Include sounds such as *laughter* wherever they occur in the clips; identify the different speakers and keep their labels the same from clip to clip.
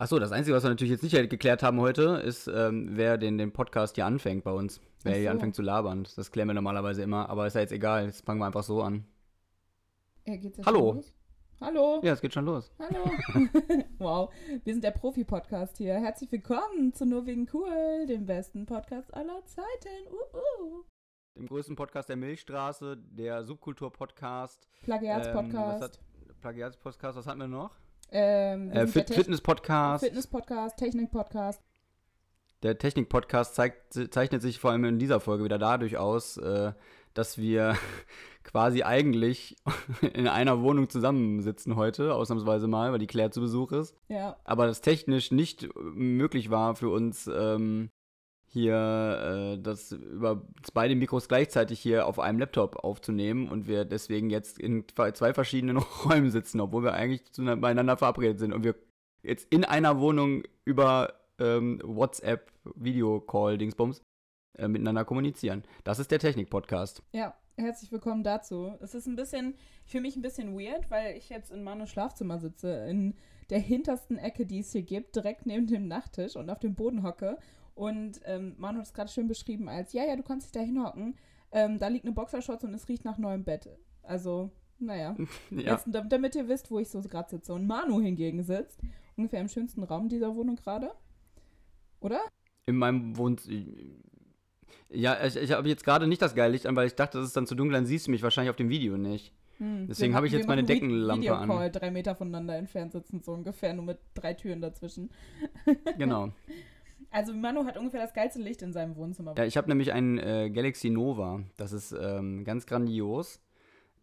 Speaker 1: Achso, das Einzige, was wir natürlich jetzt nicht geklärt haben heute, ist, ähm, wer den, den Podcast hier anfängt bei uns. Wer so. hier anfängt zu labern. Das klären wir normalerweise immer, aber ist ja jetzt egal. Jetzt fangen wir einfach so an.
Speaker 2: Ja, geht's
Speaker 1: Hallo.
Speaker 2: Hallo.
Speaker 1: Ja, es geht schon los.
Speaker 2: Hallo. *laughs* wow, wir sind der Profi-Podcast hier. Herzlich willkommen zu Nur wegen Cool, dem besten Podcast aller Zeiten. Uh -uh.
Speaker 1: Dem größten Podcast der Milchstraße, der Subkultur-Podcast.
Speaker 2: Plagiats-Podcast.
Speaker 1: Ähm, Plagiats-Podcast, was hatten wir noch?
Speaker 2: Ähm,
Speaker 1: äh, Fit Fitness-Podcast.
Speaker 2: Fitness-Podcast, Technik-Podcast.
Speaker 1: Der Technik-Podcast zeichnet sich vor allem in dieser Folge wieder dadurch aus, äh, dass wir *laughs* quasi eigentlich *laughs* in einer Wohnung zusammensitzen heute, ausnahmsweise mal, weil die Claire zu Besuch ist.
Speaker 2: Ja.
Speaker 1: Aber das technisch nicht möglich war für uns, ähm, hier äh, das über beide Mikros gleichzeitig hier auf einem Laptop aufzunehmen und wir deswegen jetzt in zwei verschiedenen *laughs* Räumen sitzen, obwohl wir eigentlich zueinander verabredet sind und wir jetzt in einer Wohnung über ähm, WhatsApp Videocall Dingsbums äh, miteinander kommunizieren. Das ist der Technik Podcast.
Speaker 2: Ja, herzlich willkommen dazu. Es ist ein bisschen für mich ein bisschen weird, weil ich jetzt in Manos Schlafzimmer sitze, in der hintersten Ecke, die es hier gibt, direkt neben dem Nachttisch und auf dem Boden hocke und ähm, Manu hat es gerade schön beschrieben als, ja, ja, du kannst dich da hinhocken. Ähm, da liegt eine Boxershorts und es riecht nach neuem Bett. Also, naja. *laughs* ja. Jetzt, damit ihr wisst, wo ich so gerade sitze. Und Manu hingegen sitzt, ungefähr im schönsten Raum dieser Wohnung gerade. Oder?
Speaker 1: In meinem Wohnzimmer. Ja, ich, ich habe jetzt gerade nicht das geile Licht an, weil ich dachte, das ist dann zu dunkel, dann siehst du mich wahrscheinlich auf dem Video nicht. Hm. Deswegen habe ich jetzt meine Deckenlampe Video an. Call,
Speaker 2: drei Meter voneinander entfernt sitzen, so ungefähr, nur mit drei Türen dazwischen.
Speaker 1: Genau. *laughs*
Speaker 2: Also Manu hat ungefähr das geilste Licht in seinem Wohnzimmer.
Speaker 1: Ja, ich habe nämlich einen äh, Galaxy Nova. Das ist ähm, ganz grandios.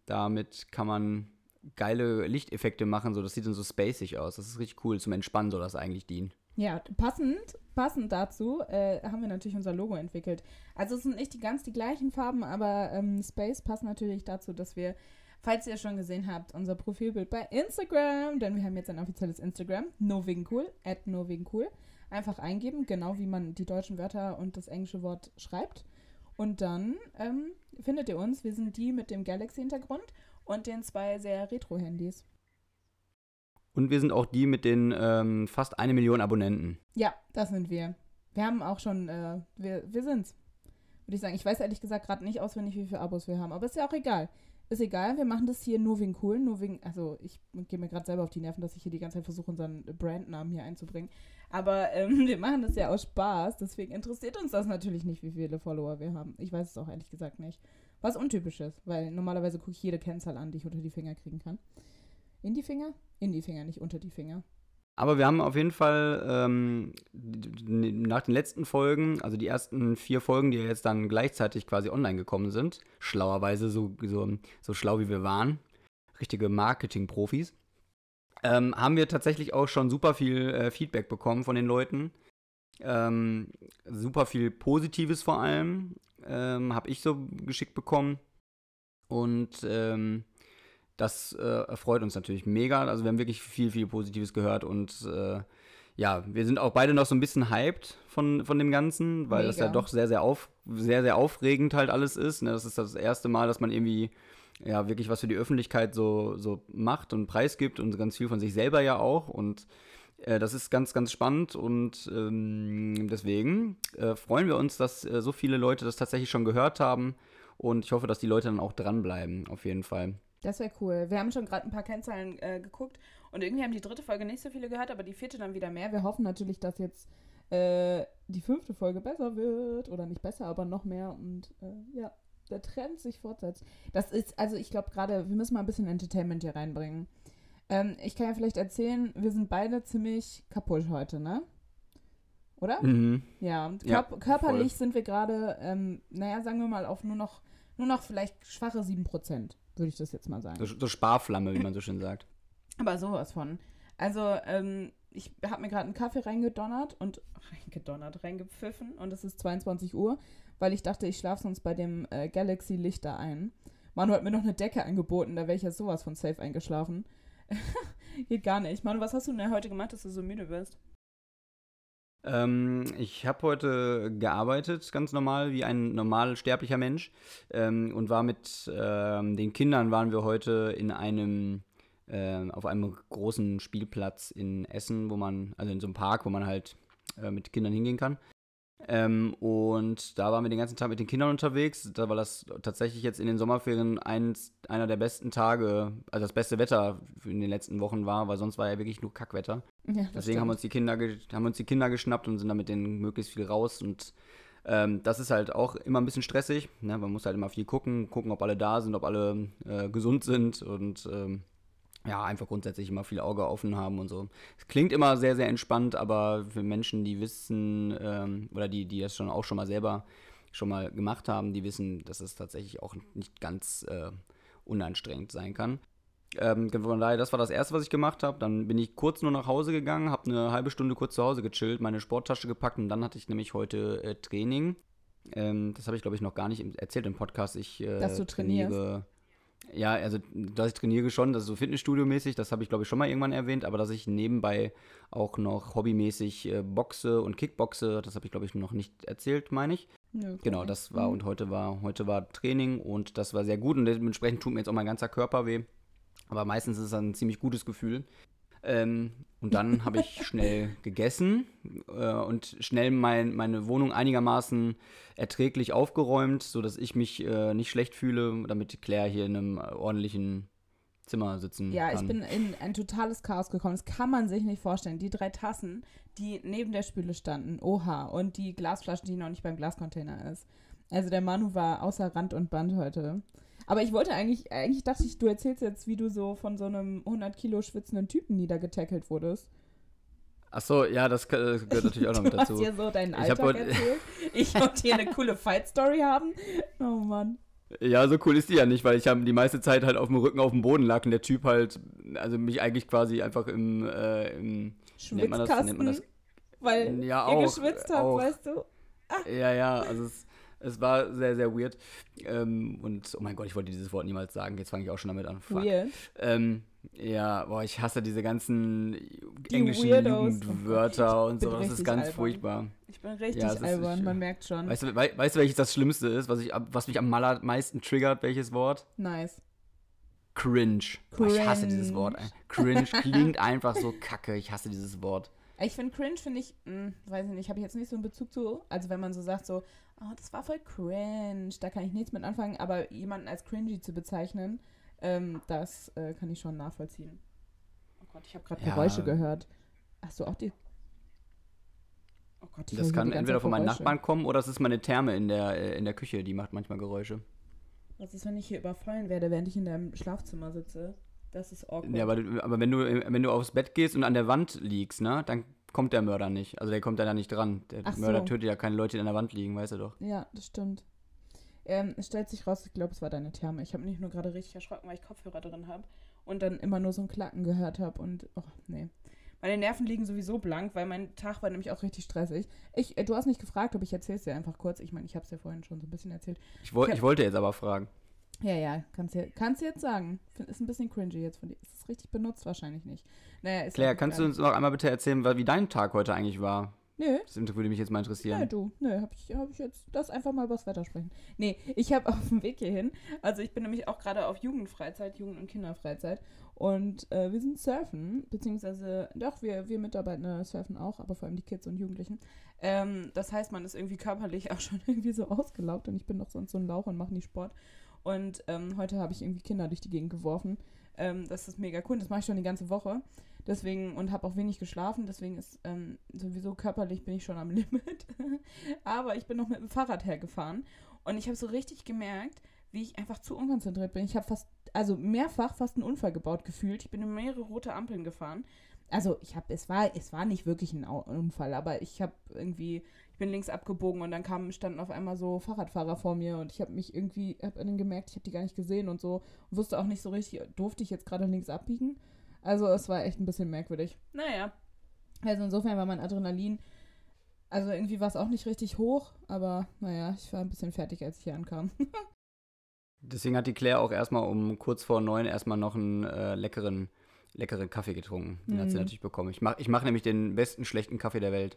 Speaker 1: Damit kann man geile Lichteffekte machen. So, das sieht dann so spacig aus. Das ist richtig cool. Zum Entspannen soll das eigentlich dienen.
Speaker 2: Ja, passend, passend dazu äh, haben wir natürlich unser Logo entwickelt. Also es sind nicht die ganz die gleichen Farben, aber ähm, Space passt natürlich dazu, dass wir, falls ihr schon gesehen habt, unser Profilbild bei Instagram, denn wir haben jetzt ein offizielles Instagram, no wegen cool, at no wegen cool einfach eingeben, genau wie man die deutschen Wörter und das englische Wort schreibt. Und dann ähm, findet ihr uns. Wir sind die mit dem Galaxy-Hintergrund und den zwei sehr Retro-Handys.
Speaker 1: Und wir sind auch die mit den ähm, fast eine Million Abonnenten.
Speaker 2: Ja, das sind wir. Wir haben auch schon, äh, wir, wir sind's. Würde ich sagen. Ich weiß ehrlich gesagt gerade nicht auswendig, wie viele Abos wir haben, aber ist ja auch egal ist egal, wir machen das hier nur wegen cool, nur wegen, also ich gehe mir gerade selber auf die Nerven, dass ich hier die ganze Zeit versuche, unseren Brandnamen hier einzubringen. Aber ähm, *laughs* wir machen das ja aus Spaß, deswegen interessiert uns das natürlich nicht, wie viele Follower wir haben. Ich weiß es auch ehrlich gesagt nicht. Was untypisch ist, weil normalerweise gucke ich jede Kennzahl an, die ich unter die Finger kriegen kann. In die Finger? In die Finger, nicht unter die Finger.
Speaker 1: Aber wir haben auf jeden Fall ähm, nach den letzten Folgen, also die ersten vier Folgen, die jetzt dann gleichzeitig quasi online gekommen sind, schlauerweise so, so, so schlau wie wir waren, richtige Marketing-Profis, ähm, haben wir tatsächlich auch schon super viel äh, Feedback bekommen von den Leuten. Ähm, super viel Positives vor allem ähm, habe ich so geschickt bekommen. Und ähm, das äh, erfreut uns natürlich mega. Also wir haben wirklich viel, viel Positives gehört und äh, ja, wir sind auch beide noch so ein bisschen hyped von, von dem Ganzen, weil mega. das ja doch sehr, sehr, auf, sehr, sehr aufregend halt alles ist. Ne? Das ist das erste Mal, dass man irgendwie ja wirklich was für die Öffentlichkeit so, so macht und preisgibt und ganz viel von sich selber ja auch. Und äh, das ist ganz, ganz spannend und ähm, deswegen äh, freuen wir uns, dass äh, so viele Leute das tatsächlich schon gehört haben. Und ich hoffe, dass die Leute dann auch dranbleiben, auf jeden Fall.
Speaker 2: Das wäre cool. Wir haben schon gerade ein paar Kennzahlen äh, geguckt und irgendwie haben die dritte Folge nicht so viele gehört, aber die vierte dann wieder mehr. Wir hoffen natürlich, dass jetzt äh, die fünfte Folge besser wird oder nicht besser, aber noch mehr und äh, ja, der Trend sich fortsetzt. Das ist, also ich glaube gerade, wir müssen mal ein bisschen Entertainment hier reinbringen. Ähm, ich kann ja vielleicht erzählen, wir sind beide ziemlich kaputt heute, ne? Oder?
Speaker 1: Mhm.
Speaker 2: Ja, und ja, körperlich voll. sind wir gerade, ähm, naja, sagen wir mal, auf nur noch, nur noch vielleicht schwache 7% würde ich das jetzt mal sagen.
Speaker 1: So, so Sparflamme, wie man so schön sagt. *laughs*
Speaker 2: Aber sowas von. Also, ähm, ich habe mir gerade einen Kaffee reingedonnert und reingedonnert, reingepfiffen und es ist 22 Uhr, weil ich dachte, ich schlafe sonst bei dem äh, Galaxy Lichter ein. Manu hat mir noch eine Decke angeboten, da wäre ich ja sowas von safe eingeschlafen. *laughs* Geht gar nicht. Manu, was hast du denn heute gemacht, dass du so müde bist?
Speaker 1: Ähm, ich habe heute gearbeitet, ganz normal, wie ein normal sterblicher Mensch. Ähm, und war mit ähm, den Kindern waren wir heute in einem äh, auf einem großen Spielplatz in Essen, wo man, also in so einem Park, wo man halt äh, mit Kindern hingehen kann. Ähm, und da waren wir den ganzen Tag mit den Kindern unterwegs. Da war das tatsächlich jetzt in den Sommerferien eins, einer der besten Tage, also das beste Wetter in den letzten Wochen war, weil sonst war ja wirklich nur Kackwetter. Ja, Deswegen haben uns, die Kinder haben uns die Kinder geschnappt und sind dann mit denen möglichst viel raus. Und ähm, das ist halt auch immer ein bisschen stressig. Ne? Man muss halt immer viel gucken, gucken, ob alle da sind, ob alle äh, gesund sind und ähm, ja, einfach grundsätzlich immer viel Auge offen haben und so. Es klingt immer sehr, sehr entspannt, aber für Menschen, die wissen, ähm, oder die, die das schon auch schon mal selber schon mal gemacht haben, die wissen, dass es tatsächlich auch nicht ganz äh, unanstrengend sein kann. Ähm, von daher, das war das erste, was ich gemacht habe. Dann bin ich kurz nur nach Hause gegangen, habe eine halbe Stunde kurz zu Hause gechillt, meine Sporttasche gepackt und dann hatte ich nämlich heute äh, Training. Ähm, das habe ich, glaube ich, noch gar nicht erzählt im Podcast. Ich äh,
Speaker 2: Dass du trainierst. trainiere
Speaker 1: ja, also dass ich trainiere schon, das ist so Fitnessstudio-mäßig, das habe ich glaube ich schon mal irgendwann erwähnt, aber dass ich nebenbei auch noch hobbymäßig äh, boxe und Kickboxe, das habe ich glaube ich noch nicht erzählt, meine ich. Okay. Genau, das war mhm. und heute war heute war Training und das war sehr gut und dementsprechend tut mir jetzt auch mein ganzer Körper weh. Aber meistens ist es ein ziemlich gutes Gefühl. Ähm, und dann habe ich schnell *laughs* gegessen äh, und schnell mein, meine Wohnung einigermaßen erträglich aufgeräumt, sodass ich mich äh, nicht schlecht fühle, damit Claire hier in einem ordentlichen Zimmer sitzen
Speaker 2: ja,
Speaker 1: kann.
Speaker 2: Ja, ich bin in ein totales Chaos gekommen. Das kann man sich nicht vorstellen. Die drei Tassen, die neben der Spüle standen, oha, und die Glasflasche, die noch nicht beim Glascontainer ist. Also der Manu war außer Rand und Band heute. Aber ich wollte eigentlich, eigentlich dachte ich, du erzählst jetzt, wie du so von so einem 100 Kilo schwitzenden Typen niedergetackelt wurdest.
Speaker 1: Ach so, ja, das gehört natürlich auch noch *laughs* mit dazu.
Speaker 2: Du hast dir so deinen Alltag ich erzählt. ich *laughs* wollte hier eine coole Fight-Story haben. Oh Mann.
Speaker 1: Ja, so cool ist die ja nicht, weil ich habe die meiste Zeit halt auf dem Rücken auf dem Boden lag und der Typ halt, also mich eigentlich quasi einfach im, äh, im
Speaker 2: Schwitzkasten, nennt man das, nennt man das, weil ja, ihr auch, geschwitzt habt, auch. weißt du?
Speaker 1: Ah. Ja, ja, also es, es war sehr, sehr weird. Ähm, und oh mein Gott, ich wollte dieses Wort niemals sagen. Jetzt fange ich auch schon damit an. Fuck. Weird. Ähm, ja, boah, ich hasse diese ganzen Die englischen Weirdos. Jugendwörter und so. Das ist ganz albern. furchtbar.
Speaker 2: Ich bin richtig ja, albern, ist, man merkt schon.
Speaker 1: Weißt du, we weißt du, welches das Schlimmste ist, was, ich, was mich am meisten triggert? Welches Wort?
Speaker 2: Nice.
Speaker 1: Cringe. Cringe. Boah, ich hasse dieses Wort. Cringe klingt einfach so kacke. Ich hasse dieses Wort.
Speaker 2: Ich finde cringe, finde ich, mh, hm, weiß ich nicht, habe ich jetzt nicht so einen Bezug zu. Also wenn man so sagt, so, oh, das war voll cringe, da kann ich nichts mit anfangen, aber jemanden als cringy zu bezeichnen, ähm, das äh, kann ich schon nachvollziehen. Oh Gott, ich habe gerade ja. Geräusche gehört. Hast du auch die.
Speaker 1: Oh Gott, ich Das kann entweder von meinen Nachbarn kommen oder es ist meine Therme in der, äh, in der Küche, die macht manchmal Geräusche.
Speaker 2: Was ist, wenn ich hier überfallen werde, während ich in deinem Schlafzimmer sitze? Das ist awkward.
Speaker 1: Ja, aber, aber wenn, du, wenn du aufs Bett gehst und an der Wand liegst, ne, dann kommt der Mörder nicht. Also der kommt da nicht dran. Der Ach Mörder so. tötet ja keine Leute, die an der Wand liegen, weißt du doch.
Speaker 2: Ja, das stimmt. Ähm, es stellt sich raus, ich glaube, es war deine Therme. Ich habe mich nur gerade richtig erschrocken, weil ich Kopfhörer drin habe und dann immer nur so ein Klacken gehört habe und, oh, nee. Meine Nerven liegen sowieso blank, weil mein Tag war nämlich auch richtig stressig. Ich, äh, du hast nicht gefragt, aber ich erzähle es dir einfach kurz. Ich meine, ich habe es ja vorhin schon so ein bisschen erzählt.
Speaker 1: Ich, wo, ich, hab, ich wollte jetzt aber fragen.
Speaker 2: Ja, ja, kannst du kannst jetzt sagen. Ist ein bisschen cringy jetzt von dir. Ist es richtig benutzt? Wahrscheinlich nicht.
Speaker 1: Naja, ist Claire, kannst du uns noch einmal bitte erzählen, wie dein Tag heute eigentlich war?
Speaker 2: Nö.
Speaker 1: Das würde mich jetzt mal interessieren.
Speaker 2: Nö, du. Nö, hab ich, hab ich jetzt das einfach mal übers Wetter sprechen. Nee, ich habe *laughs* auf dem Weg hierhin, also ich bin nämlich auch gerade auf Jugendfreizeit, Jugend- und Kinderfreizeit und äh, wir sind surfen, beziehungsweise, doch, wir, wir Mitarbeiter surfen auch, aber vor allem die Kids und Jugendlichen. Ähm, das heißt, man ist irgendwie körperlich *laughs* auch schon irgendwie so ausgelaugt und ich bin doch sonst so ein Lauch und mache nie Sport. Und ähm, heute habe ich irgendwie Kinder durch die Gegend geworfen. Ähm, das ist mega cool. Das mache ich schon die ganze Woche. Deswegen und habe auch wenig geschlafen. Deswegen ist ähm, sowieso körperlich bin ich schon am *laughs* Limit. Aber ich bin noch mit dem Fahrrad hergefahren und ich habe so richtig gemerkt, wie ich einfach zu unkonzentriert bin. Ich habe fast, also mehrfach fast einen Unfall gebaut gefühlt. Ich bin in mehrere rote Ampeln gefahren. Also ich habe, es war, es war nicht wirklich ein Unfall, aber ich habe irgendwie ich bin links abgebogen und dann kamen, standen auf einmal so Fahrradfahrer vor mir und ich habe mich irgendwie, habe dann gemerkt, ich habe die gar nicht gesehen und so und wusste auch nicht so richtig, durfte ich jetzt gerade links abbiegen. Also es war echt ein bisschen merkwürdig. Naja. Also insofern war mein Adrenalin, also irgendwie war es auch nicht richtig hoch, aber naja, ich war ein bisschen fertig, als ich hier ankam. *laughs*
Speaker 1: Deswegen hat die Claire auch erstmal um kurz vor neun erstmal noch einen äh, leckeren, leckeren Kaffee getrunken. Den mhm. hat sie mhm. natürlich bekommen. Ich mache ich mach nämlich den besten schlechten Kaffee der Welt.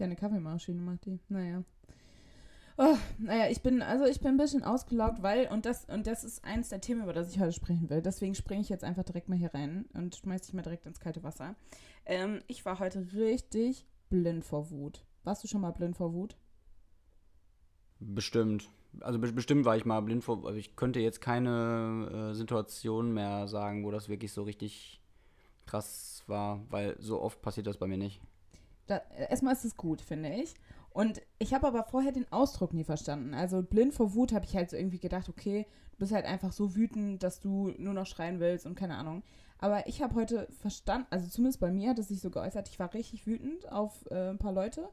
Speaker 2: Deine Kaffeemaschine macht die. Naja. Oh, naja, ich bin, also ich bin ein bisschen ausgelaugt, weil, und das, und das ist eins der Themen, über das ich heute sprechen will. Deswegen springe ich jetzt einfach direkt mal hier rein und schmeiß dich mal direkt ins kalte Wasser. Ähm, ich war heute richtig blind vor Wut. Warst du schon mal blind vor Wut?
Speaker 1: Bestimmt. Also be bestimmt war ich mal blind vor. Also ich könnte jetzt keine äh, Situation mehr sagen, wo das wirklich so richtig krass war, weil so oft passiert das bei mir nicht.
Speaker 2: Da, erstmal ist es gut, finde ich. Und ich habe aber vorher den Ausdruck nie verstanden. Also blind vor Wut habe ich halt so irgendwie gedacht, okay, du bist halt einfach so wütend, dass du nur noch schreien willst und keine Ahnung. Aber ich habe heute verstanden, also zumindest bei mir hat es sich so geäußert, ich war richtig wütend auf äh, ein paar Leute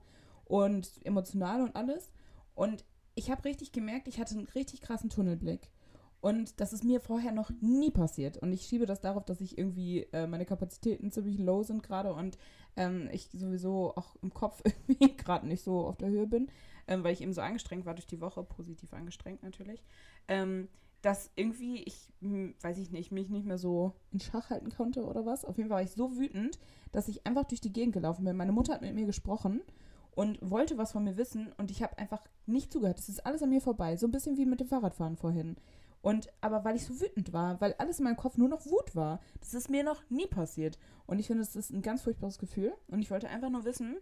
Speaker 2: und emotional und alles. Und ich habe richtig gemerkt, ich hatte einen richtig krassen Tunnelblick. Und das ist mir vorher noch nie passiert. Und ich schiebe das darauf, dass ich irgendwie äh, meine Kapazitäten ziemlich low sind gerade und ähm, ich sowieso auch im Kopf *laughs* irgendwie gerade nicht so auf der Höhe bin, ähm, weil ich eben so angestrengt war durch die Woche, positiv angestrengt natürlich. Ähm, dass irgendwie ich, hm, weiß ich nicht, mich nicht mehr so in Schach halten konnte oder was. Auf jeden Fall war ich so wütend, dass ich einfach durch die Gegend gelaufen bin. Meine Mutter hat mit mir gesprochen und wollte was von mir wissen und ich habe einfach nicht zugehört. Es ist alles an mir vorbei. So ein bisschen wie mit dem Fahrradfahren vorhin. Und aber weil ich so wütend war, weil alles in meinem Kopf nur noch Wut war. Das ist mir noch nie passiert. Und ich finde, das ist ein ganz furchtbares Gefühl. Und ich wollte einfach nur wissen,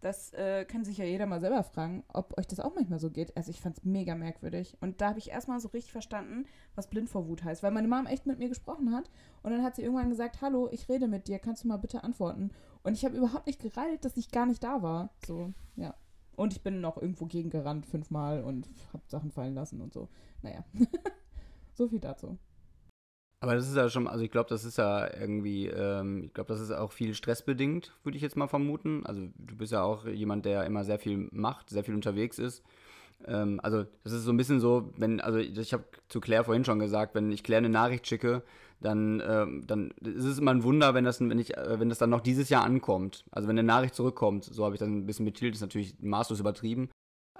Speaker 2: das äh, kann sich ja jeder mal selber fragen, ob euch das auch manchmal so geht. Also ich fand es mega merkwürdig. Und da habe ich erstmal so richtig verstanden, was blind vor Wut heißt. Weil meine Mom echt mit mir gesprochen hat. Und dann hat sie irgendwann gesagt, hallo, ich rede mit dir, kannst du mal bitte antworten? Und ich habe überhaupt nicht gereilt, dass ich gar nicht da war. So, ja. Und ich bin noch irgendwo gegengerannt fünfmal und habe Sachen fallen lassen und so. Naja. *laughs* so viel dazu.
Speaker 1: Aber das ist ja schon, also ich glaube, das ist ja irgendwie, ähm, ich glaube, das ist auch viel stressbedingt, würde ich jetzt mal vermuten. Also du bist ja auch jemand, der immer sehr viel macht, sehr viel unterwegs ist. Ähm, also das ist so ein bisschen so, wenn, also ich habe zu Claire vorhin schon gesagt, wenn ich Claire eine Nachricht schicke, dann, ähm, dann ist es immer ein Wunder, wenn das, wenn, ich, äh, wenn das dann noch dieses Jahr ankommt. Also wenn eine Nachricht zurückkommt, so habe ich dann ein bisschen betitelt, ist natürlich maßlos übertrieben.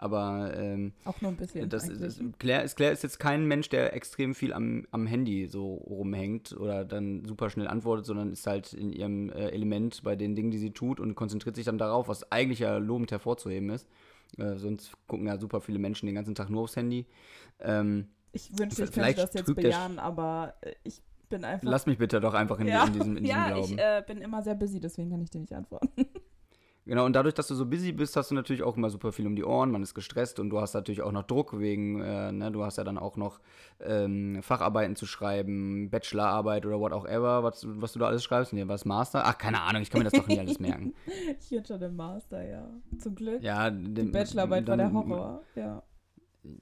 Speaker 1: Aber ähm,
Speaker 2: auch nur ein bisschen.
Speaker 1: Das, das, Claire, ist, Claire ist jetzt kein Mensch, der extrem viel am, am Handy so rumhängt oder dann super schnell antwortet, sondern ist halt in ihrem äh, Element bei den Dingen, die sie tut und konzentriert sich dann darauf, was eigentlich ja lobend hervorzuheben ist. Äh, sonst gucken ja super viele Menschen den ganzen Tag nur aufs Handy. Ähm,
Speaker 2: ich wünschte, ich könnte das jetzt bejahen, aber äh, ich bin einfach.
Speaker 1: Lass mich bitte doch einfach in, ja. in diesem, in diesem
Speaker 2: ja,
Speaker 1: Glauben.
Speaker 2: Ja, ich äh, bin immer sehr busy, deswegen kann ich dir nicht antworten. *laughs*
Speaker 1: Genau, und dadurch, dass du so busy bist, hast du natürlich auch immer super viel um die Ohren, man ist gestresst und du hast natürlich auch noch Druck wegen, äh, ne, du hast ja dann auch noch ähm, Facharbeiten zu schreiben, Bachelorarbeit oder what auch ever, was, was du da alles schreibst. Nee, was Master? Ach, keine Ahnung, ich kann mir das doch nicht alles merken. *laughs*
Speaker 2: ich hätte schon den Master, ja. Zum Glück.
Speaker 1: Ja,
Speaker 2: den, die Bachelorarbeit dann, war der Horror, ja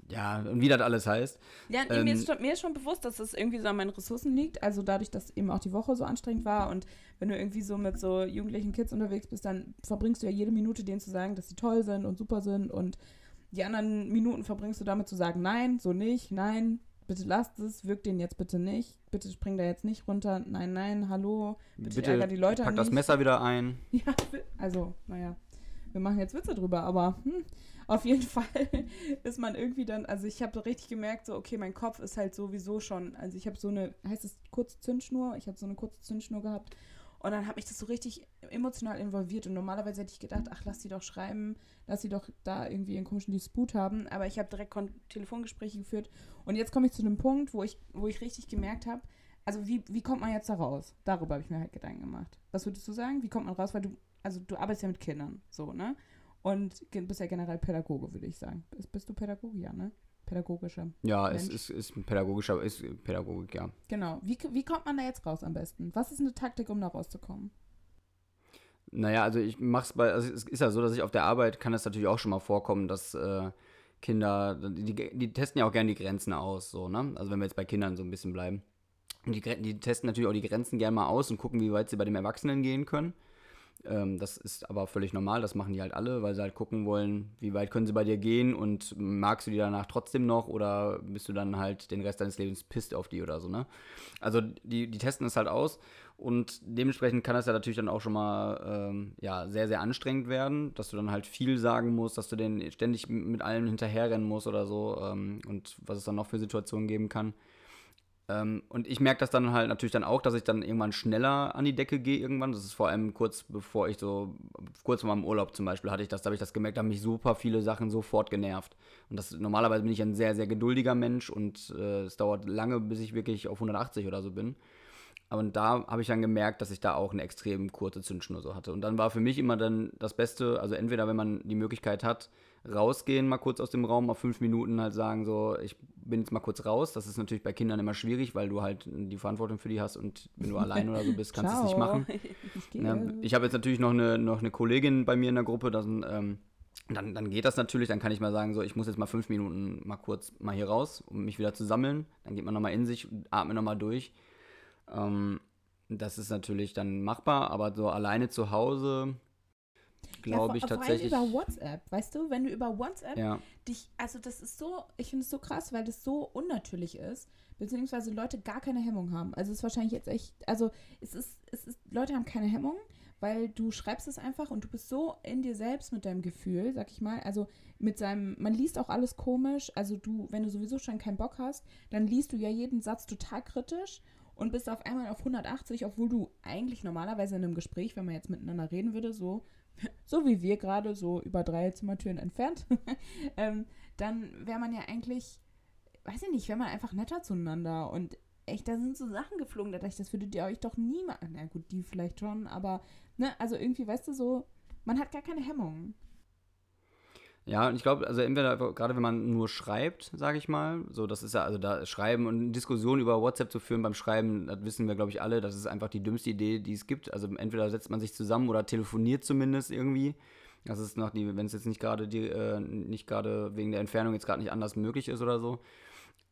Speaker 1: ja, und wie das alles heißt.
Speaker 2: Ja, ähm, mir, ist schon, mir ist schon bewusst, dass es irgendwie so an meinen Ressourcen liegt. Also dadurch, dass eben auch die Woche so anstrengend war und wenn du irgendwie so mit so jugendlichen Kids unterwegs bist, dann verbringst du ja jede Minute denen zu sagen, dass sie toll sind und super sind und die anderen Minuten verbringst du damit zu sagen, nein, so nicht, nein, bitte lasst es, wirkt den jetzt bitte nicht, bitte spring da jetzt nicht runter, nein, nein, hallo, bitte, bitte ärger die Leute
Speaker 1: pack das Messer wieder ein. *laughs*
Speaker 2: Ja, also, naja, wir machen jetzt Witze drüber, aber hm, auf jeden Fall *laughs* ist man irgendwie dann, also ich habe so richtig gemerkt, so, okay, mein Kopf ist halt sowieso schon, also ich habe so eine, heißt es kurze Zündschnur? Ich habe so eine kurze Zündschnur gehabt. Und dann hat mich das so richtig emotional involviert. Und normalerweise hätte ich gedacht, ach, lass sie doch schreiben, lass sie doch da irgendwie einen komischen Disput haben. Aber ich habe direkt Telefongespräche geführt. Und jetzt komme ich zu einem Punkt, wo ich, wo ich richtig gemerkt habe, also wie, wie kommt man jetzt da raus? Darüber habe ich mir halt Gedanken gemacht. Was würdest du sagen? Wie kommt man raus? Weil du, also du arbeitest ja mit Kindern, so, ne? Und bist ja generell Pädagoge, würde ich sagen. Bist, bist du Pädagoge, ja, ne? Pädagogischer.
Speaker 1: Ja, Mensch. es ist, ist ein pädagogischer, ist Pädagogik, ja.
Speaker 2: Genau. Wie, wie kommt man da jetzt raus am besten? Was ist eine Taktik, um da rauszukommen?
Speaker 1: Naja, also ich mach's bei, also es ist ja so, dass ich auf der Arbeit kann es natürlich auch schon mal vorkommen, dass äh, Kinder, die, die testen ja auch gerne die Grenzen aus, so, ne? Also wenn wir jetzt bei Kindern so ein bisschen bleiben. Und die, die testen natürlich auch die Grenzen gerne mal aus und gucken, wie weit sie bei dem Erwachsenen gehen können. Ähm, das ist aber völlig normal, das machen die halt alle, weil sie halt gucken wollen, wie weit können sie bei dir gehen und magst du die danach trotzdem noch oder bist du dann halt den Rest deines Lebens pisst auf die oder so, ne? Also die, die testen es halt aus und dementsprechend kann das ja natürlich dann auch schon mal ähm, ja, sehr, sehr anstrengend werden, dass du dann halt viel sagen musst, dass du den ständig mit allem hinterherrennen musst oder so ähm, und was es dann noch für Situationen geben kann. Ähm, und ich merke das dann halt natürlich dann auch, dass ich dann irgendwann schneller an die Decke gehe irgendwann. Das ist vor allem kurz bevor ich so, kurz vor meinem Urlaub zum Beispiel hatte ich das, da habe ich das gemerkt, da haben mich super viele Sachen sofort genervt. Und das normalerweise bin ich ein sehr, sehr geduldiger Mensch und äh, es dauert lange, bis ich wirklich auf 180 oder so bin. Aber da habe ich dann gemerkt, dass ich da auch eine extrem kurze Zündschnur so hatte. Und dann war für mich immer dann das Beste, also entweder wenn man die Möglichkeit hat, rausgehen, mal kurz aus dem Raum, mal fünf Minuten halt sagen, so, ich bin jetzt mal kurz raus. Das ist natürlich bei Kindern immer schwierig, weil du halt die Verantwortung für die hast und wenn du *laughs* allein oder so bist, kannst du es nicht machen. *laughs* Ich, ja, ich habe jetzt natürlich noch eine, noch eine Kollegin bei mir in der Gruppe, das, ähm, dann, dann geht das natürlich, dann kann ich mal sagen, so, ich muss jetzt mal fünf Minuten mal kurz mal hier raus, um mich wieder zu sammeln. Dann geht man nochmal in sich, atmet nochmal durch. Ähm, das ist natürlich dann machbar, aber so alleine zu Hause, glaube ja, ich tatsächlich.
Speaker 2: Vor allem über WhatsApp, weißt du, wenn du über WhatsApp ja. dich, also das ist so, ich finde es so krass, weil das so unnatürlich ist, beziehungsweise Leute gar keine Hemmung haben. Also es ist wahrscheinlich jetzt echt, also es ist, es ist, Leute haben keine Hemmung, weil du schreibst es einfach und du bist so in dir selbst mit deinem Gefühl, sag ich mal, also mit seinem, man liest auch alles komisch, also du, wenn du sowieso schon keinen Bock hast, dann liest du ja jeden Satz total kritisch und bist auf einmal auf 180, obwohl du eigentlich normalerweise in einem Gespräch, wenn man jetzt miteinander reden würde, so so wie wir gerade, so über drei Zimmertüren entfernt, *laughs* ähm, dann wäre man ja eigentlich, weiß ich nicht, wäre man einfach netter zueinander. Und echt, da sind so Sachen geflogen, da dachte ich, das würdet ihr euch doch niemals, na gut, die vielleicht schon, aber, ne, also irgendwie, weißt du, so, man hat gar keine Hemmungen.
Speaker 1: Ja, und ich glaube, also entweder gerade wenn man nur schreibt, sage ich mal, so das ist ja, also da Schreiben und Diskussion über WhatsApp zu führen beim Schreiben, das wissen wir, glaube ich, alle, das ist einfach die dümmste Idee, die es gibt. Also entweder setzt man sich zusammen oder telefoniert zumindest irgendwie. Das ist noch die, wenn es jetzt nicht gerade die, äh, nicht gerade wegen der Entfernung jetzt gerade nicht anders möglich ist oder so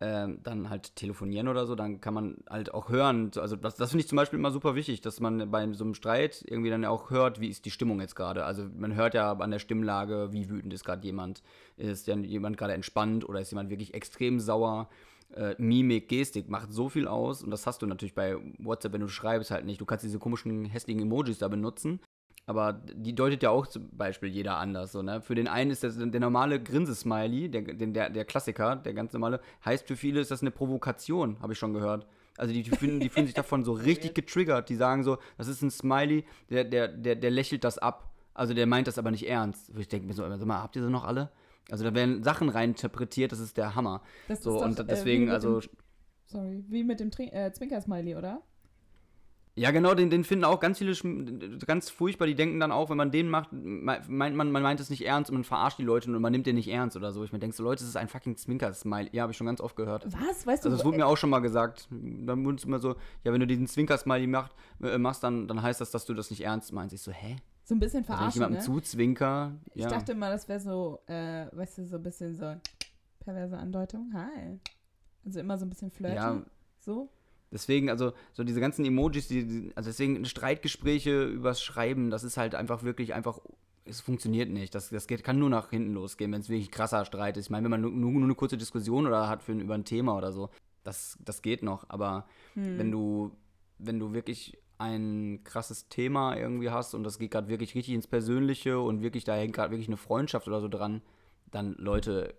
Speaker 1: ähm, dann halt telefonieren oder so, dann kann man halt auch hören. Also das, das finde ich zum Beispiel immer super wichtig, dass man bei so einem Streit irgendwie dann auch hört, wie ist die Stimmung jetzt gerade. Also man hört ja an der Stimmlage, wie wütend ist gerade jemand. Ist jemand gerade entspannt oder ist jemand wirklich extrem sauer? Äh, Mimik, Gestik macht so viel aus und das hast du natürlich bei WhatsApp, wenn du schreibst, halt nicht. Du kannst diese komischen hässlichen Emojis da benutzen, aber die deutet ja auch zum Beispiel jeder anders. So, ne? Für den einen ist das der normale Grinsesmiley, der, der, der Klassiker, der ganz normale, heißt für viele ist das eine Provokation, habe ich schon gehört. Also die, die, fühlen, die fühlen sich davon so richtig getriggert. Die sagen so, das ist ein Smiley, der, der, der, der lächelt das ab. Also der meint das aber nicht ernst. Ich denke mir so, sag mal, habt ihr sie noch alle? Also da werden Sachen reininterpretiert, das ist der Hammer. Das so, ist doch, und deswegen, äh, also.
Speaker 2: Dem, sorry, wie mit dem äh, Zwinker-Smiley, oder?
Speaker 1: Ja, genau, den, den finden auch ganz viele ganz furchtbar. Die denken dann auch, wenn man den macht, meint man, man meint es nicht ernst und man verarscht die Leute und man nimmt den nicht ernst oder so. Ich mir denke so, Leute, das ist ein fucking Zwinker-Smile. Ja, habe ich schon ganz oft gehört.
Speaker 2: Was? Weißt du?
Speaker 1: Also, das wurde mir auch schon mal gesagt. Dann wurde es immer so, ja, wenn du diesen Zwinker-Smiley macht, äh, machst, dann, dann heißt das, dass du das nicht ernst meinst. Ich so, hä?
Speaker 2: So ein bisschen verarschen, also,
Speaker 1: ich jemandem ne? zuzwinker,
Speaker 2: ja. Ich dachte immer, das wäre so, äh, weißt du, so ein bisschen so perverse Andeutung. Hi. Also immer so ein bisschen flirty. Ja. So.
Speaker 1: Deswegen, also, so diese ganzen Emojis, die, also deswegen Streitgespräche übers Schreiben, das ist halt einfach wirklich einfach, es funktioniert nicht. Das, das geht, kann nur nach hinten losgehen, wenn es wirklich krasser Streit ist. Ich meine, wenn man nur, nur, eine kurze Diskussion oder hat für über ein Thema oder so, das, das geht noch. Aber hm. wenn du, wenn du wirklich ein krasses Thema irgendwie hast und das geht gerade wirklich richtig ins Persönliche und wirklich, da hängt gerade wirklich eine Freundschaft oder so dran, dann Leute,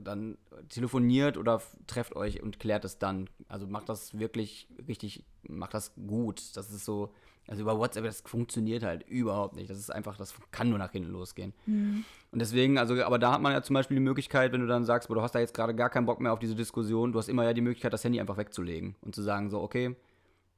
Speaker 1: dann telefoniert oder trefft euch und klärt es dann. Also macht das wirklich richtig, macht das gut. Das ist so, also über WhatsApp, das funktioniert halt überhaupt nicht. Das ist einfach, das kann nur nach hinten losgehen. Mhm. Und deswegen, also, aber da hat man ja zum Beispiel die Möglichkeit, wenn du dann sagst, boah, du hast da jetzt gerade gar keinen Bock mehr auf diese Diskussion, du hast immer ja die Möglichkeit, das Handy einfach wegzulegen und zu sagen, so, okay,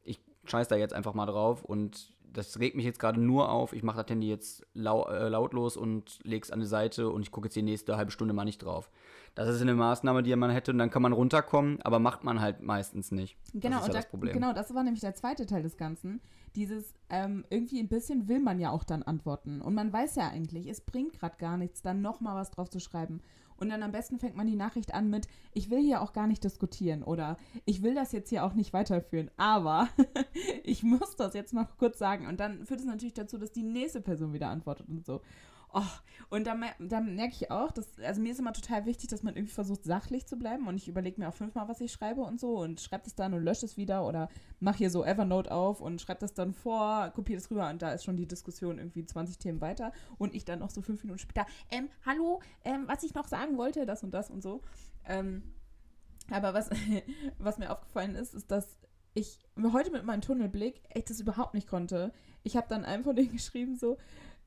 Speaker 1: ich scheiß da jetzt einfach mal drauf und das regt mich jetzt gerade nur auf. Ich mache das Handy jetzt lau äh, lautlos und lege es an die Seite und ich gucke jetzt die nächste halbe Stunde mal nicht drauf. Das ist eine Maßnahme, die man hätte und dann kann man runterkommen, aber macht man halt meistens nicht.
Speaker 2: Genau, das ist ja das Problem. genau, das war nämlich der zweite Teil des Ganzen. Dieses, ähm, irgendwie ein bisschen will man ja auch dann antworten. Und man weiß ja eigentlich, es bringt gerade gar nichts, dann nochmal was drauf zu schreiben. Und dann am besten fängt man die Nachricht an mit, ich will hier auch gar nicht diskutieren oder ich will das jetzt hier auch nicht weiterführen, aber *laughs* ich muss das jetzt noch kurz sagen. Und dann führt es natürlich dazu, dass die nächste Person wieder antwortet und so. Oh, und da, da merke ich auch, dass, also mir ist immer total wichtig, dass man irgendwie versucht, sachlich zu bleiben und ich überlege mir auch fünfmal, was ich schreibe und so und schreibe das dann und lösche es wieder oder mache hier so Evernote auf und schreibe das dann vor, kopiere das rüber und da ist schon die Diskussion irgendwie 20 Themen weiter und ich dann noch so fünf Minuten später, ähm, hallo, ähm, was ich noch sagen wollte, das und das und so. Ähm, Aber was, *laughs* was mir aufgefallen ist, ist, dass ich heute mit meinem Tunnelblick echt das überhaupt nicht konnte. Ich habe dann einem von denen *laughs* geschrieben, so,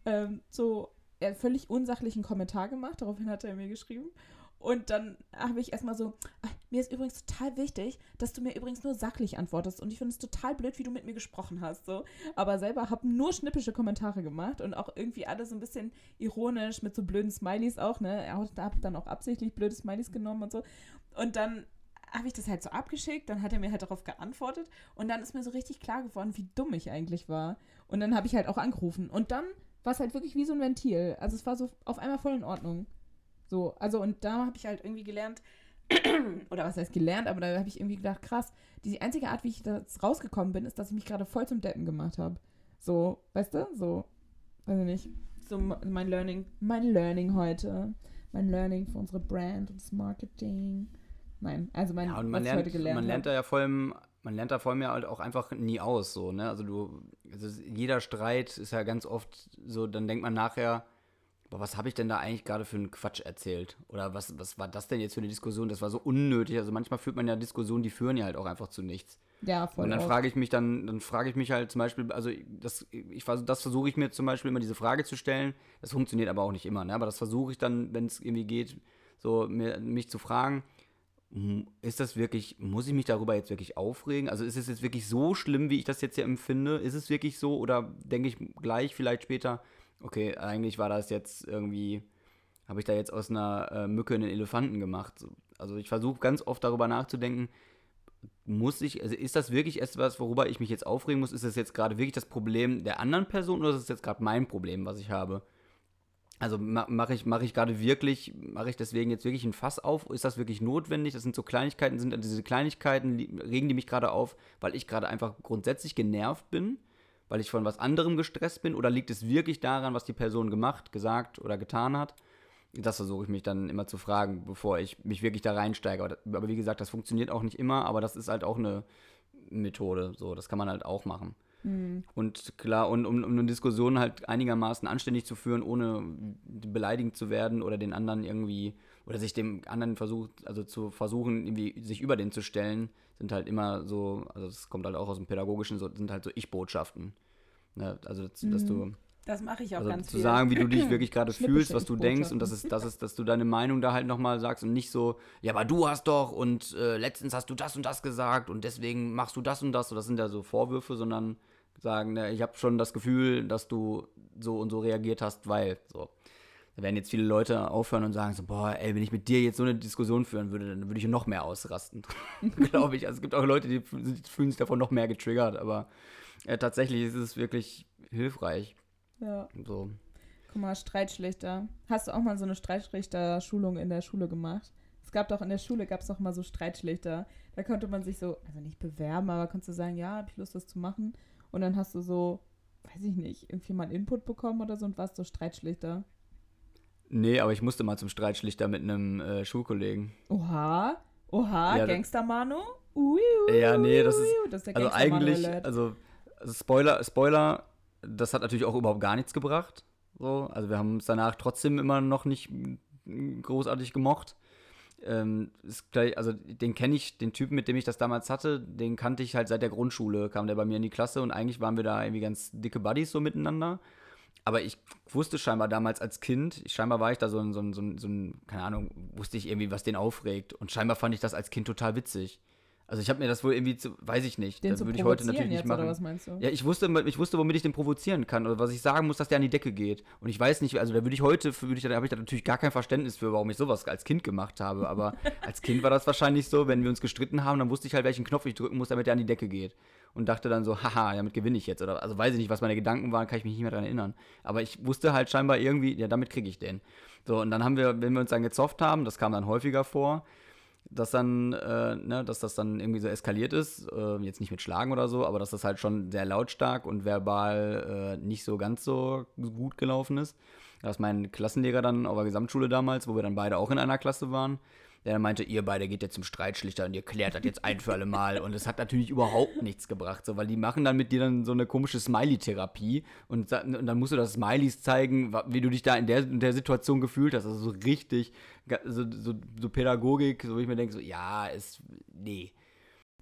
Speaker 2: ähm, so er völlig unsachlichen Kommentar gemacht. Daraufhin hat er mir geschrieben. Und dann habe ich erstmal so, ach, mir ist übrigens total wichtig, dass du mir übrigens nur sachlich antwortest. Und ich finde es total blöd, wie du mit mir gesprochen hast. So. Aber selber habe nur schnippische Kommentare gemacht und auch irgendwie alles so ein bisschen ironisch mit so blöden Smileys auch, ne? Er hat dann auch absichtlich blöde Smileys genommen und so. Und dann habe ich das halt so abgeschickt, dann hat er mir halt darauf geantwortet und dann ist mir so richtig klar geworden, wie dumm ich eigentlich war. Und dann habe ich halt auch angerufen. Und dann war es halt wirklich wie so ein Ventil. Also es war so auf einmal voll in Ordnung. So, also und da habe ich halt irgendwie gelernt, *clears throat* oder was heißt gelernt, aber da habe ich irgendwie gedacht, krass, die einzige Art, wie ich da rausgekommen bin, ist, dass ich mich gerade voll zum Deppen gemacht habe. So, weißt du? So, weiß ich nicht. So mein Learning, mein Learning heute. Mein Learning für unsere Brand und das Marketing. Nein, also mein,
Speaker 1: ja, und man
Speaker 2: was
Speaker 1: lernt,
Speaker 2: ich heute gelernt
Speaker 1: man lernt da ja vor allem, man lernt da vor allem ja halt auch einfach nie aus, so, ne? Also du, also jeder Streit ist ja ganz oft so, dann denkt man nachher, boah, was habe ich denn da eigentlich gerade für einen Quatsch erzählt? Oder was, was war das denn jetzt für eine Diskussion? Das war so unnötig. Also manchmal führt man ja Diskussionen, die führen ja halt auch einfach zu nichts.
Speaker 2: Ja, voll.
Speaker 1: Und dann frage ich mich dann, dann frage ich mich halt zum Beispiel, also das, ich das versuche ich mir zum Beispiel immer diese Frage zu stellen. Das funktioniert aber auch nicht immer, ne? Aber das versuche ich dann, wenn es irgendwie geht, so mir, mich zu fragen, ist das wirklich, muss ich mich darüber jetzt wirklich aufregen? Also ist es jetzt wirklich so schlimm, wie ich das jetzt hier empfinde? Ist es wirklich so? Oder denke ich gleich vielleicht später, okay, eigentlich war das jetzt irgendwie, habe ich da jetzt aus einer äh, Mücke einen Elefanten gemacht? So, Also ich versuche ganz oft darüber nachzudenken, muss ich, also ist das wirklich etwas, worüber ich mich jetzt aufregen muss? Ist das jetzt gerade wirklich das Problem der anderen Person oder ist es jetzt gerade mein Problem, was ich habe? Also ma mache ich, mach ich gerade wirklich, mache ich deswegen jetzt wirklich ein Fass auf? Ist das wirklich notwendig? Das sind so Kleinigkeiten, sind diese Kleinigkeiten, regen die mich gerade auf, weil ich gerade einfach grundsätzlich genervt bin, weil ich von was anderem gestresst bin? Oder liegt es wirklich daran, was die Person gemacht, gesagt oder getan hat? Das versuche ich mich dann immer zu fragen, bevor ich mich wirklich da reinsteige. Aber, aber wie gesagt, das funktioniert auch nicht immer, aber das ist halt auch eine Methode. So, das kann man halt auch machen. Und klar, und um, um eine Diskussion halt einigermaßen anständig zu führen, ohne beleidigend zu werden oder den anderen irgendwie, oder sich dem anderen versucht, also zu versuchen, irgendwie sich über den zu stellen, sind halt immer so, also das kommt halt auch aus dem Pädagogischen, so, sind halt so Ich-Botschaften. Ne? Also, dass, dass du,
Speaker 2: Das mache ich auch
Speaker 1: also
Speaker 2: ganz
Speaker 1: zu
Speaker 2: viel.
Speaker 1: sagen, wie du dich *clears throat* wirklich gerade fühlst, was du denkst und das ist, das ist, dass du deine Meinung da halt nochmal sagst und nicht so, ja, aber du hast doch und äh, letztens hast du das und das gesagt und deswegen machst du das und das. So, das sind ja so Vorwürfe, sondern sagen, ne, ich habe schon das Gefühl, dass du so und so reagiert hast, weil so. Da werden jetzt viele Leute aufhören und sagen so, boah, ey, wenn ich mit dir jetzt so eine Diskussion führen würde, dann würde ich noch mehr ausrasten. *laughs* Glaube ich. Also es gibt auch Leute, die fü- die fühlen sich davon noch mehr getriggert, aber äh, tatsächlich ist es wirklich hilfreich.
Speaker 2: Ja.
Speaker 1: So.
Speaker 2: Guck mal, Streitschlichter. Hast du auch mal so eine Streitschlichter-Schulung in der Schule gemacht? Es gab doch in der Schule, gab es doch mal so Streitschlichter. Da konnte man sich so, also nicht bewerben, aber konntest du sagen, ja, hab ich Lust, das zu machen. Und dann hast du so, weiß ich nicht, irgendwie mal einen Input bekommen oder so und warst so Streitschlichter.
Speaker 1: Nee, aber ich musste mal zum Streitschlichter mit einem äh, Schulkollegen.
Speaker 2: Oha, oha,
Speaker 1: Ja,
Speaker 2: ui,
Speaker 1: Ja, nee, das ist-
Speaker 2: das ist der
Speaker 1: Also eigentlich, also, also Spoiler, Spoiler, das hat natürlich auch überhaupt gar nichts gebracht. So, also wir haben uns danach trotzdem immer noch nicht mm, großartig gemocht. Ähm, ist gleich, also den kenne ich, den Typen, mit dem ich das damals hatte, den kannte ich halt seit der Grundschule, kam der bei mir in die Klasse und eigentlich waren wir da irgendwie ganz dicke Buddies so miteinander. Aber ich wusste scheinbar damals als Kind, scheinbar war ich da so ein, so, ein, so, ein, so ein, keine Ahnung, wusste ich irgendwie, was den aufregt. Und scheinbar fand ich das als Kind total witzig. Also ich habe mir das wohl irgendwie, zu, weiß ich nicht,
Speaker 2: Den
Speaker 1: das würde ich heute natürlich nicht machen.
Speaker 2: oder was meinst du?
Speaker 1: Ja, ich wusste, ich wusste, womit ich den provozieren kann oder was ich sagen muss, dass der an die Decke geht. Und ich weiß nicht, also da würde ich heute, würde ich, da habe ich da natürlich gar kein Verständnis für, warum ich sowas als Kind gemacht habe. Aber *laughs* als Kind war das wahrscheinlich so, wenn wir uns gestritten haben, dann wusste ich halt, welchen Knopf ich drücken muss, damit der an die Decke geht. Und dachte dann so, haha, damit gewinne ich jetzt. Oder also weiß ich nicht, was meine Gedanken waren, kann ich mich nicht mehr daran erinnern. Aber ich wusste halt scheinbar irgendwie, ja, damit kriege ich den. So, und dann haben wir, wenn wir uns dann gezofft haben, das kam dann häufiger vor, dass dann, äh, ne, dass das dann irgendwie so eskaliert ist, äh, jetzt nicht mit Schlagen oder so, aber dass das halt schon sehr lautstark und verbal äh, nicht so ganz so gut gelaufen ist. Da ist mein Klassenlehrer dann auf der Gesamtschule damals, wo wir dann beide auch in einer Klasse waren, der dann meinte, ihr beide geht jetzt zum Streitschlichter und ihr klärt das jetzt ein für alle Mal. Und es hat natürlich überhaupt nichts gebracht, so, weil die machen dann mit dir dann so eine komische Smiley-Therapie und, und, dann musst du das Smileys zeigen, wie du dich da in der, in der Situation gefühlt hast. Also so richtig, so, so, so Pädagogik, so wo ich mir denke, so, ja, ist, nee.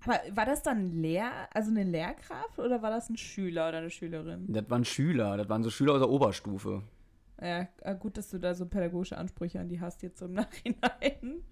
Speaker 2: Aber war das dann Lehr, also eine Lehrkraft oder war das ein Schüler oder eine Schülerin?
Speaker 1: Das waren Schüler, das waren so Schüler aus der Oberstufe.
Speaker 2: Ja, äh, gut, dass du da so pädagogische Ansprüche an die hast jetzt so im *laughs* Nachhinein.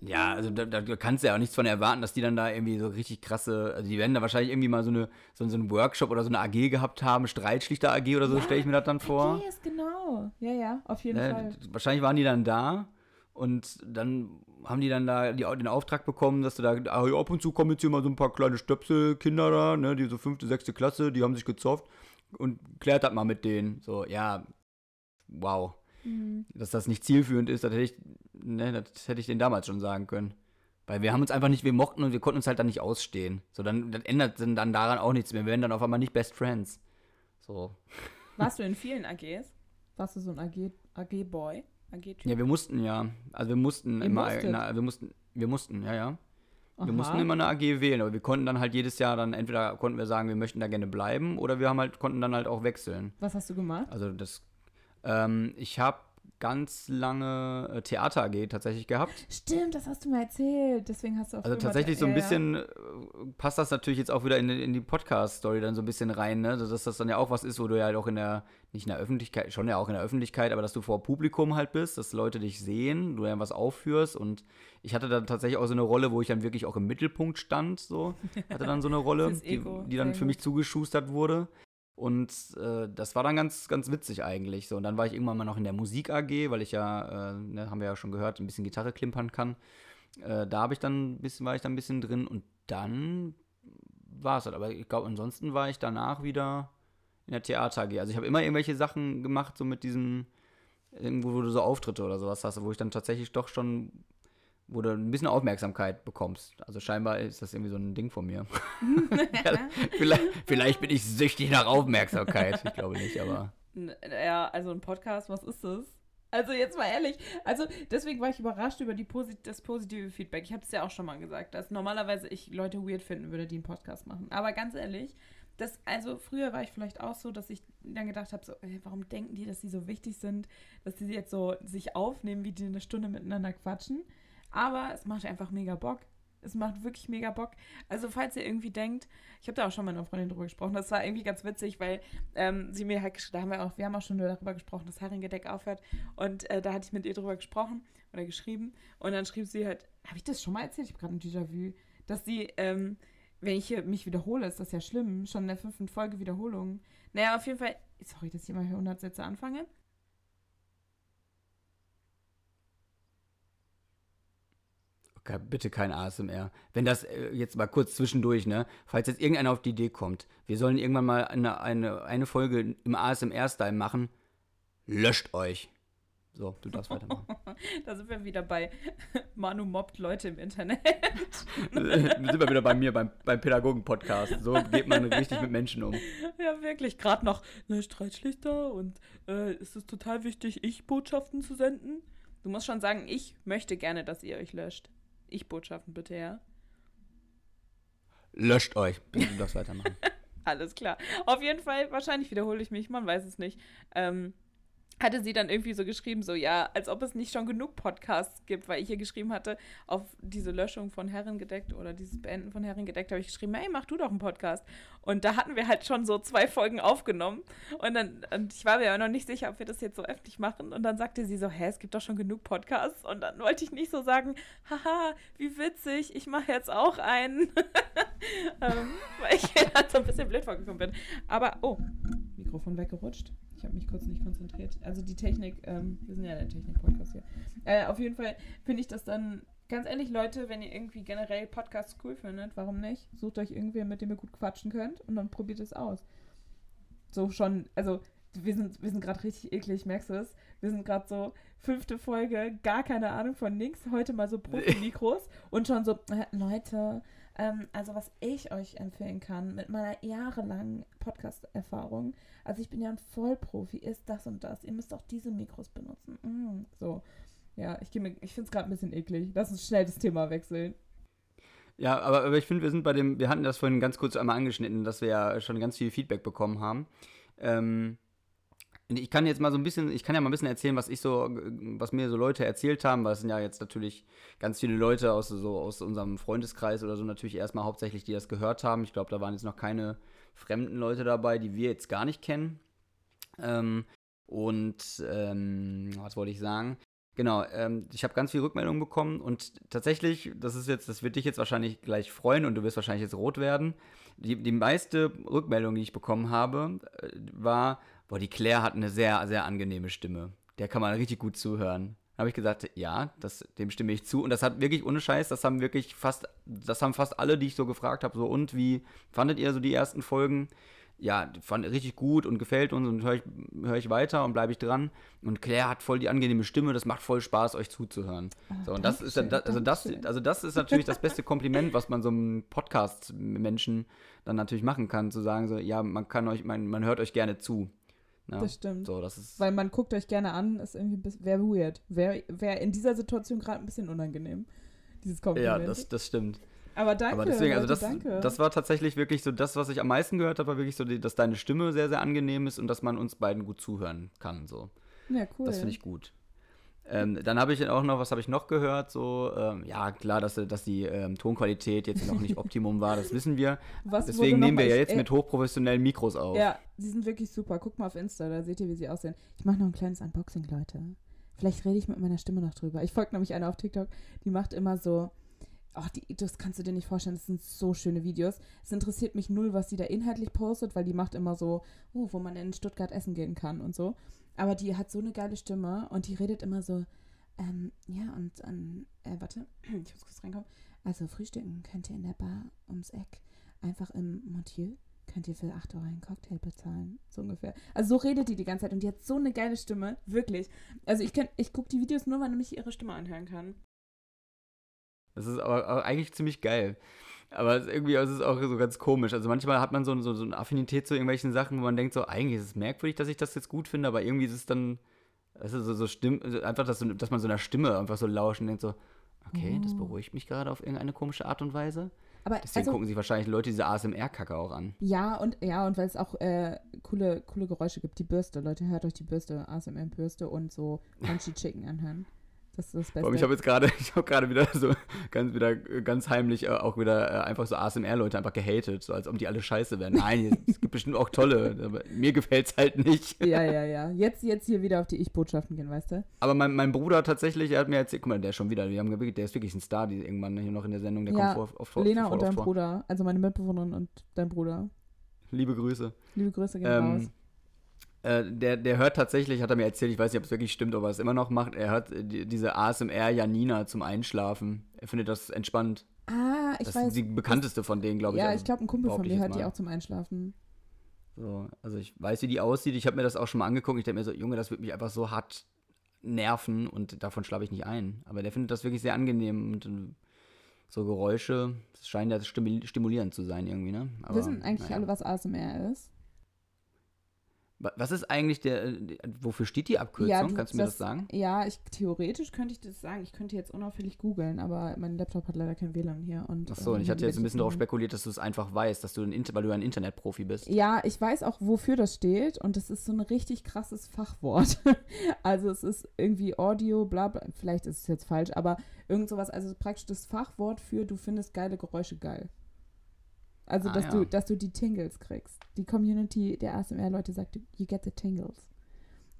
Speaker 1: Ja, also da, da kannst du ja auch nichts von erwarten, dass die dann da irgendwie so richtig krasse, also die werden da wahrscheinlich irgendwie mal so, eine, so, so einen Workshop oder so eine AG gehabt haben, Streitschlichter AG oder so, ja, stelle ich mir das dann vor.
Speaker 2: AG ist genau, ja, ja, auf jeden
Speaker 1: ne,
Speaker 2: Fall.
Speaker 1: Wahrscheinlich waren die dann da und dann haben die dann da die, den Auftrag bekommen, dass du da, ah, ab und zu kommen jetzt hier mal so ein paar kleine Stöpselkinder da, ne, die so fünfte, sechste Klasse, die haben sich gezofft und klärt das mal mit denen. So, ja, wow. Mhm. Dass das nicht zielführend ist, das hätte ich, ne, das hätte ich denen damals schon sagen können. Weil wir haben uns einfach nicht, wir mochten und wir konnten uns halt dann nicht ausstehen. So, dann das ändert dann daran auch nichts mehr. Wir werden dann auf einmal nicht Best Friends. So.
Speaker 2: Warst du in vielen AGs? Warst du so ein AG, AG-Boy? AG
Speaker 1: ja, wir mussten ja. Also wir mussten Ihr immer, na, wir mussten, wir mussten, ja, ja. Aha. Wir mussten immer eine AG wählen, aber wir konnten dann halt jedes Jahr dann entweder konnten wir sagen, wir möchten da gerne bleiben oder wir haben halt, konnten dann halt auch wechseln.
Speaker 2: Was hast du gemacht?
Speaker 1: Also das ähm, ich habe ganz lange äh, Theater AG tatsächlich gehabt.
Speaker 2: Stimmt, das hast du mir erzählt. Deswegen hast du auch
Speaker 1: Also tatsächlich so ein bisschen ja. Äh, passt das natürlich jetzt auch wieder in, in die Podcast-Story dann so ein bisschen rein, ne? Dass das dann ja auch was ist, wo du ja halt auch in der, nicht in der Öffentlichkeit, schon ja auch in der Öffentlichkeit, aber dass du vor Publikum halt bist, dass Leute dich sehen, du ja was aufführst und ich hatte dann tatsächlich auch so eine Rolle, wo ich dann wirklich auch im Mittelpunkt stand, so. *laughs* Hatte dann so eine Rolle, die, die dann für mich zugeschustert wurde. Und äh, das war dann ganz, ganz witzig eigentlich. So, und dann war ich irgendwann mal noch in der Musik AG, weil ich ja, äh, ne, haben wir ja schon gehört, ein bisschen Gitarre klimpern kann. Äh, da habe ich dann bisschen, war ich dann ein bisschen drin und dann war es halt. Aber ich glaube, ansonsten war ich danach wieder in der Theater AG. Also ich habe immer irgendwelche Sachen gemacht, so mit diesem, irgendwo, wo du so Auftritte oder sowas hast, wo ich dann tatsächlich doch schon wo du ein bisschen Aufmerksamkeit bekommst. Also scheinbar ist das irgendwie so ein Ding von mir. *laughs* *laughs* vielleicht, vielleicht bin ich süchtig nach Aufmerksamkeit. Ich glaube nicht, aber.
Speaker 2: Ja, also ein Podcast, was ist das? Also jetzt mal ehrlich, also deswegen war ich überrascht über die Posit das positive Feedback. Ich habe es ja auch schon mal gesagt, dass normalerweise ich Leute weird finden würde, die einen Podcast machen. Aber ganz ehrlich, das, also früher war ich vielleicht auch so, dass ich dann gedacht habe, so, ey, warum denken die, dass sie so wichtig sind, dass sie jetzt so sich aufnehmen, wie die eine Stunde miteinander quatschen. Aber es macht einfach mega Bock. Es macht wirklich mega Bock. Also, falls ihr irgendwie denkt, ich habe da auch schon mit einer Freundin drüber gesprochen, das war irgendwie ganz witzig, weil ähm, sie mir halt geschrieben, da haben wir auch, wir haben auch schon darüber gesprochen, dass Herringedeck aufhört. Und äh, da hatte ich mit ihr drüber gesprochen oder geschrieben. Und dann schrieb sie halt, habe ich das schon mal erzählt? Ich habe gerade ein Déjà-vu, dass sie, ähm, wenn ich hier mich wiederhole, ist das ja schlimm. Schon in der fünften Folge Wiederholung. Naja, auf jeden Fall, sorry, dass ich immer 100 Sätze anfange.
Speaker 1: Bitte kein ASMR. Wenn das äh, jetzt mal kurz zwischendurch, ne? Falls jetzt irgendeiner auf die Idee kommt, wir sollen irgendwann mal eine, eine, eine Folge im ASMR-Style machen, löscht euch. So, du darfst weitermachen. *laughs*
Speaker 2: da sind wir wieder bei *laughs* Manu mobbt Leute im Internet.
Speaker 1: da *laughs* sind wir wieder bei mir, beim, beim Pädagogen-Podcast. So geht man richtig mit Menschen um.
Speaker 2: Ja, wirklich. Gerade noch ne, Streitschlichter und äh, ist es total wichtig, ich Botschaften zu senden? Du musst schon sagen, ich möchte gerne, dass ihr euch löscht. Ich-Botschaften bitte, ja?
Speaker 1: Löscht euch. Bitte du darfst weitermachen. *laughs*
Speaker 2: Alles klar. Auf jeden Fall, wahrscheinlich wiederhole ich mich, man weiß es nicht. Ähm, hatte sie dann irgendwie so geschrieben, so ja, als ob es nicht schon genug Podcasts gibt, weil ich hier geschrieben hatte, auf diese Löschung von Herren gedeckt oder dieses Beenden von Herren gedeckt, habe ich geschrieben, hey, mach du doch einen Podcast. Und da hatten wir halt schon so zwei Folgen aufgenommen. Und dann, und ich war mir ja noch nicht sicher, ob wir das jetzt so öffentlich machen. Und dann sagte sie so, hä, es gibt doch schon genug Podcasts. Und dann wollte ich nicht so sagen, haha, wie witzig, ich mache jetzt auch einen. *laughs* ähm, weil ich dann so ein bisschen blöd vorgekommen bin. Aber, oh, Mikrofon weggerutscht. Ich habe mich kurz nicht konzentriert. Also die Technik, ähm, wir sind ja der Technik-Podcast hier. Äh, auf jeden Fall finde ich das dann, ganz ehrlich, Leute, wenn ihr irgendwie generell Podcasts cool findet, warum nicht? Sucht euch irgendwen, mit dem ihr gut quatschen könnt und dann probiert es aus. So schon, also wir sind, wir sind gerade richtig eklig, merkst du es? Wir sind gerade so fünfte Folge, gar keine Ahnung von nix, heute mal so Profi-Mikros und schon so, äh, Leute, ähm, also was ich euch empfehlen kann mit meiner jahrelangen Podcast-Erfahrung, also ich bin ja ein Vollprofi, ist das und das. Ihr müsst auch diese Mikros benutzen. Mm, so. Ja, ich, ich finde es gerade ein bisschen eklig. Lass uns schnell das Thema wechseln.
Speaker 1: Ja, aber, aber ich finde, wir sind bei dem, wir hatten das vorhin ganz kurz einmal angeschnitten, dass wir ja schon ganz viel Feedback bekommen haben. Ähm, ich kann jetzt mal so ein bisschen, ich kann ja mal ein bisschen erzählen, was ich so, was mir so Leute erzählt haben, weil es sind ja jetzt natürlich ganz viele Leute aus so aus unserem Freundeskreis oder so natürlich erstmal hauptsächlich, die das gehört haben. Ich glaube, da waren jetzt noch keine fremden Leute dabei, die wir jetzt gar nicht kennen. Ähm, und ähm, was wollte ich sagen? Genau, ähm, ich habe ganz viel Rückmeldungen bekommen und tatsächlich, das ist jetzt, das wird dich jetzt wahrscheinlich gleich freuen und du wirst wahrscheinlich jetzt rot werden. Die, die meiste Rückmeldung, die ich bekommen habe, äh, war, boah, die Claire hat eine sehr, sehr angenehme Stimme. Der kann man richtig gut zuhören. Da habe ich gesagt, ja, das, dem stimme ich zu. Und das hat wirklich ohne Scheiß, das haben wirklich fast, das haben fast alle, die ich so gefragt habe, so und wie fandet ihr so die ersten Folgen? Ja, fand richtig gut und gefällt uns und höre ich, hör ich weiter und bleibe ich dran. Und Claire hat voll die angenehme Stimme, das macht voll Spaß, euch zuzuhören.
Speaker 2: Ah,
Speaker 1: So, und das ist das, also, das, also das ist natürlich das beste Kompliment, was man so einem Podcast-Menschen dann natürlich machen kann, zu sagen, so, ja, man kann euch, man, man hört euch gerne zu. Ja,
Speaker 2: Das stimmt.
Speaker 1: So, das ist.
Speaker 2: Weil man guckt euch gerne an, ist irgendwie ein bisschen, wäre weird. Wäre wär in dieser Situation gerade ein bisschen unangenehm. Dieses Kompliment.
Speaker 1: Ja, das, das stimmt.
Speaker 2: aber danke,
Speaker 1: Aber deswegen, also das,
Speaker 2: danke.
Speaker 1: das war tatsächlich wirklich so das, was ich am meisten gehört habe, war wirklich so, dass deine Stimme sehr, sehr angenehm ist und dass man uns beiden gut zuhören kann. So.
Speaker 2: ja, cool.
Speaker 1: Das finde ich gut. Ähm, dann habe ich auch noch, was habe ich noch gehört? So, ähm, ja, klar, dass, dass die ähm, Tonqualität jetzt noch nicht *laughs* Optimum war, das wissen wir.
Speaker 2: Was
Speaker 1: Deswegen nehmen wir ja jetzt
Speaker 2: ich-
Speaker 1: mit hochprofessionellen Mikros auf.
Speaker 2: Ja, sie sind wirklich super. Guckt mal auf Insta, da seht ihr, wie sie aussehen. Ich mache noch ein kleines Unboxing, Leute. Vielleicht rede ich mit meiner Stimme noch drüber. Ich folge nämlich einer auf TikTok, die macht immer so. Ach, die, das kannst du dir nicht vorstellen, das sind so schöne Videos. Es interessiert mich null, was sie da inhaltlich postet, weil die macht immer so, oh, wo man in Stuttgart essen gehen kann und so. Aber die hat so eine geile Stimme und die redet immer so, ähm, ja, und dann, äh, warte, *clears throat* ich muss kurz reinkommen. Also frühstücken könnt ihr in der Bar ums Eck, einfach im Montieu könnt ihr für 8 Euro einen Cocktail bezahlen, so ungefähr. Also so redet die die ganze Zeit und die hat so eine geile Stimme, wirklich. Also ich, ich gucke die Videos nur, weil ich ihre Stimme anhören kann.
Speaker 1: Das ist aber, aber eigentlich ziemlich geil. Aber es ist irgendwie es auch so ganz komisch. Also manchmal hat man so, so, so eine Affinität zu irgendwelchen Sachen, wo man denkt so, eigentlich ist es merkwürdig, dass ich das jetzt gut finde, aber irgendwie ist es dann, es ist so, so Stimm, einfach, dass, dass man so einer Stimme einfach so lauscht und denkt so, okay, das
Speaker 2: Oh.
Speaker 1: beruhigt mich gerade auf irgendeine komische Art und Weise.
Speaker 2: Aber
Speaker 1: Deswegen
Speaker 2: also,
Speaker 1: gucken sich wahrscheinlich Leute diese ASMR-Kacke auch an.
Speaker 2: ja und ja und weil es auch äh, coole coole Geräusche gibt, die Bürste, Leute, hört euch die Bürste, ASMR Bürste und so Crunchy Chicken anhören. Das ist das
Speaker 1: Vor
Speaker 2: Beste.
Speaker 1: ich habe jetzt gerade, *laughs* ich habe gerade wieder so ganz wieder ganz heimlich äh, auch wieder äh, einfach so ASMR-Leute einfach gehatet, so als ob die alle scheiße wären. Nein, es *laughs* gibt bestimmt auch tolle, aber mir gefällt's halt nicht.
Speaker 2: ja, ja, *laughs* ja. Jetzt, jetzt hier wieder auf die Ich-Botschaften gehen, weißt du?
Speaker 1: Aber mein, mein Bruder tatsächlich, er hat mir erzählt, guck mal, der ist schon wieder, wir haben der ist wirklich ein Star, die irgendwann hier noch in der Sendung, der
Speaker 2: Ja,
Speaker 1: kommt vor, oft vor,
Speaker 2: Lena
Speaker 1: voll
Speaker 2: und dein
Speaker 1: vor.
Speaker 2: Bruder, also meine Mitbewohnerin und dein Bruder.
Speaker 1: Liebe Grüße.
Speaker 2: Liebe Grüße gehen raus.
Speaker 1: Äh, der, der hört tatsächlich, hat er mir erzählt, ich weiß nicht, ob es wirklich stimmt, ob er es immer noch macht, er hört äh, die, diese ASMR Janina zum Einschlafen. Er findet das entspannt.
Speaker 2: Ah, ich
Speaker 1: das
Speaker 2: weiß.
Speaker 1: ist die bekannteste von denen, glaube ich.
Speaker 2: ja,
Speaker 1: also
Speaker 2: ich glaube, ein Kumpel von mir hört die
Speaker 1: mal.
Speaker 2: auch zum Einschlafen.
Speaker 1: So, also ich weiß, wie die aussieht. Ich habe mir das auch schon mal angeguckt. Ich denke mir so, Junge, das wird mich einfach so hart nerven und davon schlafe ich nicht ein. Aber der findet das wirklich sehr angenehm und äh, so Geräusche, das scheint ja stimu- stimulierend zu sein irgendwie, ne? Aber,
Speaker 2: Wissen eigentlich
Speaker 1: naja.
Speaker 2: alle, was ASMR ist?
Speaker 1: Wa- Was ist eigentlich der, äh, wofür steht die Abkürzung?
Speaker 2: Ja, du-
Speaker 1: Kannst du mir
Speaker 2: das-
Speaker 1: das sagen?
Speaker 2: Ja, ich theoretisch könnte ich das sagen. Ich könnte jetzt unauffällig googeln, aber mein Laptop hat leider kein WLAN hier. Und,
Speaker 1: Ach so, und
Speaker 2: ähm,
Speaker 1: ich hatte jetzt ein bisschen darauf spekuliert, dass du es einfach weißt, dass du ein, weil du ein Internetprofi bist.
Speaker 2: Ja, ich weiß auch, wofür das steht und das ist so ein richtig krasses Fachwort. *laughs* also es ist irgendwie Audio, bla bla, vielleicht ist es jetzt falsch, aber irgend sowas, also praktisch das Fachwort für du findest geile Geräusche geil. Also,
Speaker 1: Ah,
Speaker 2: dass,
Speaker 1: ja.
Speaker 2: du, dass du die Tingles kriegst. Die Community der ASMR-Leute sagt, you get the tingles.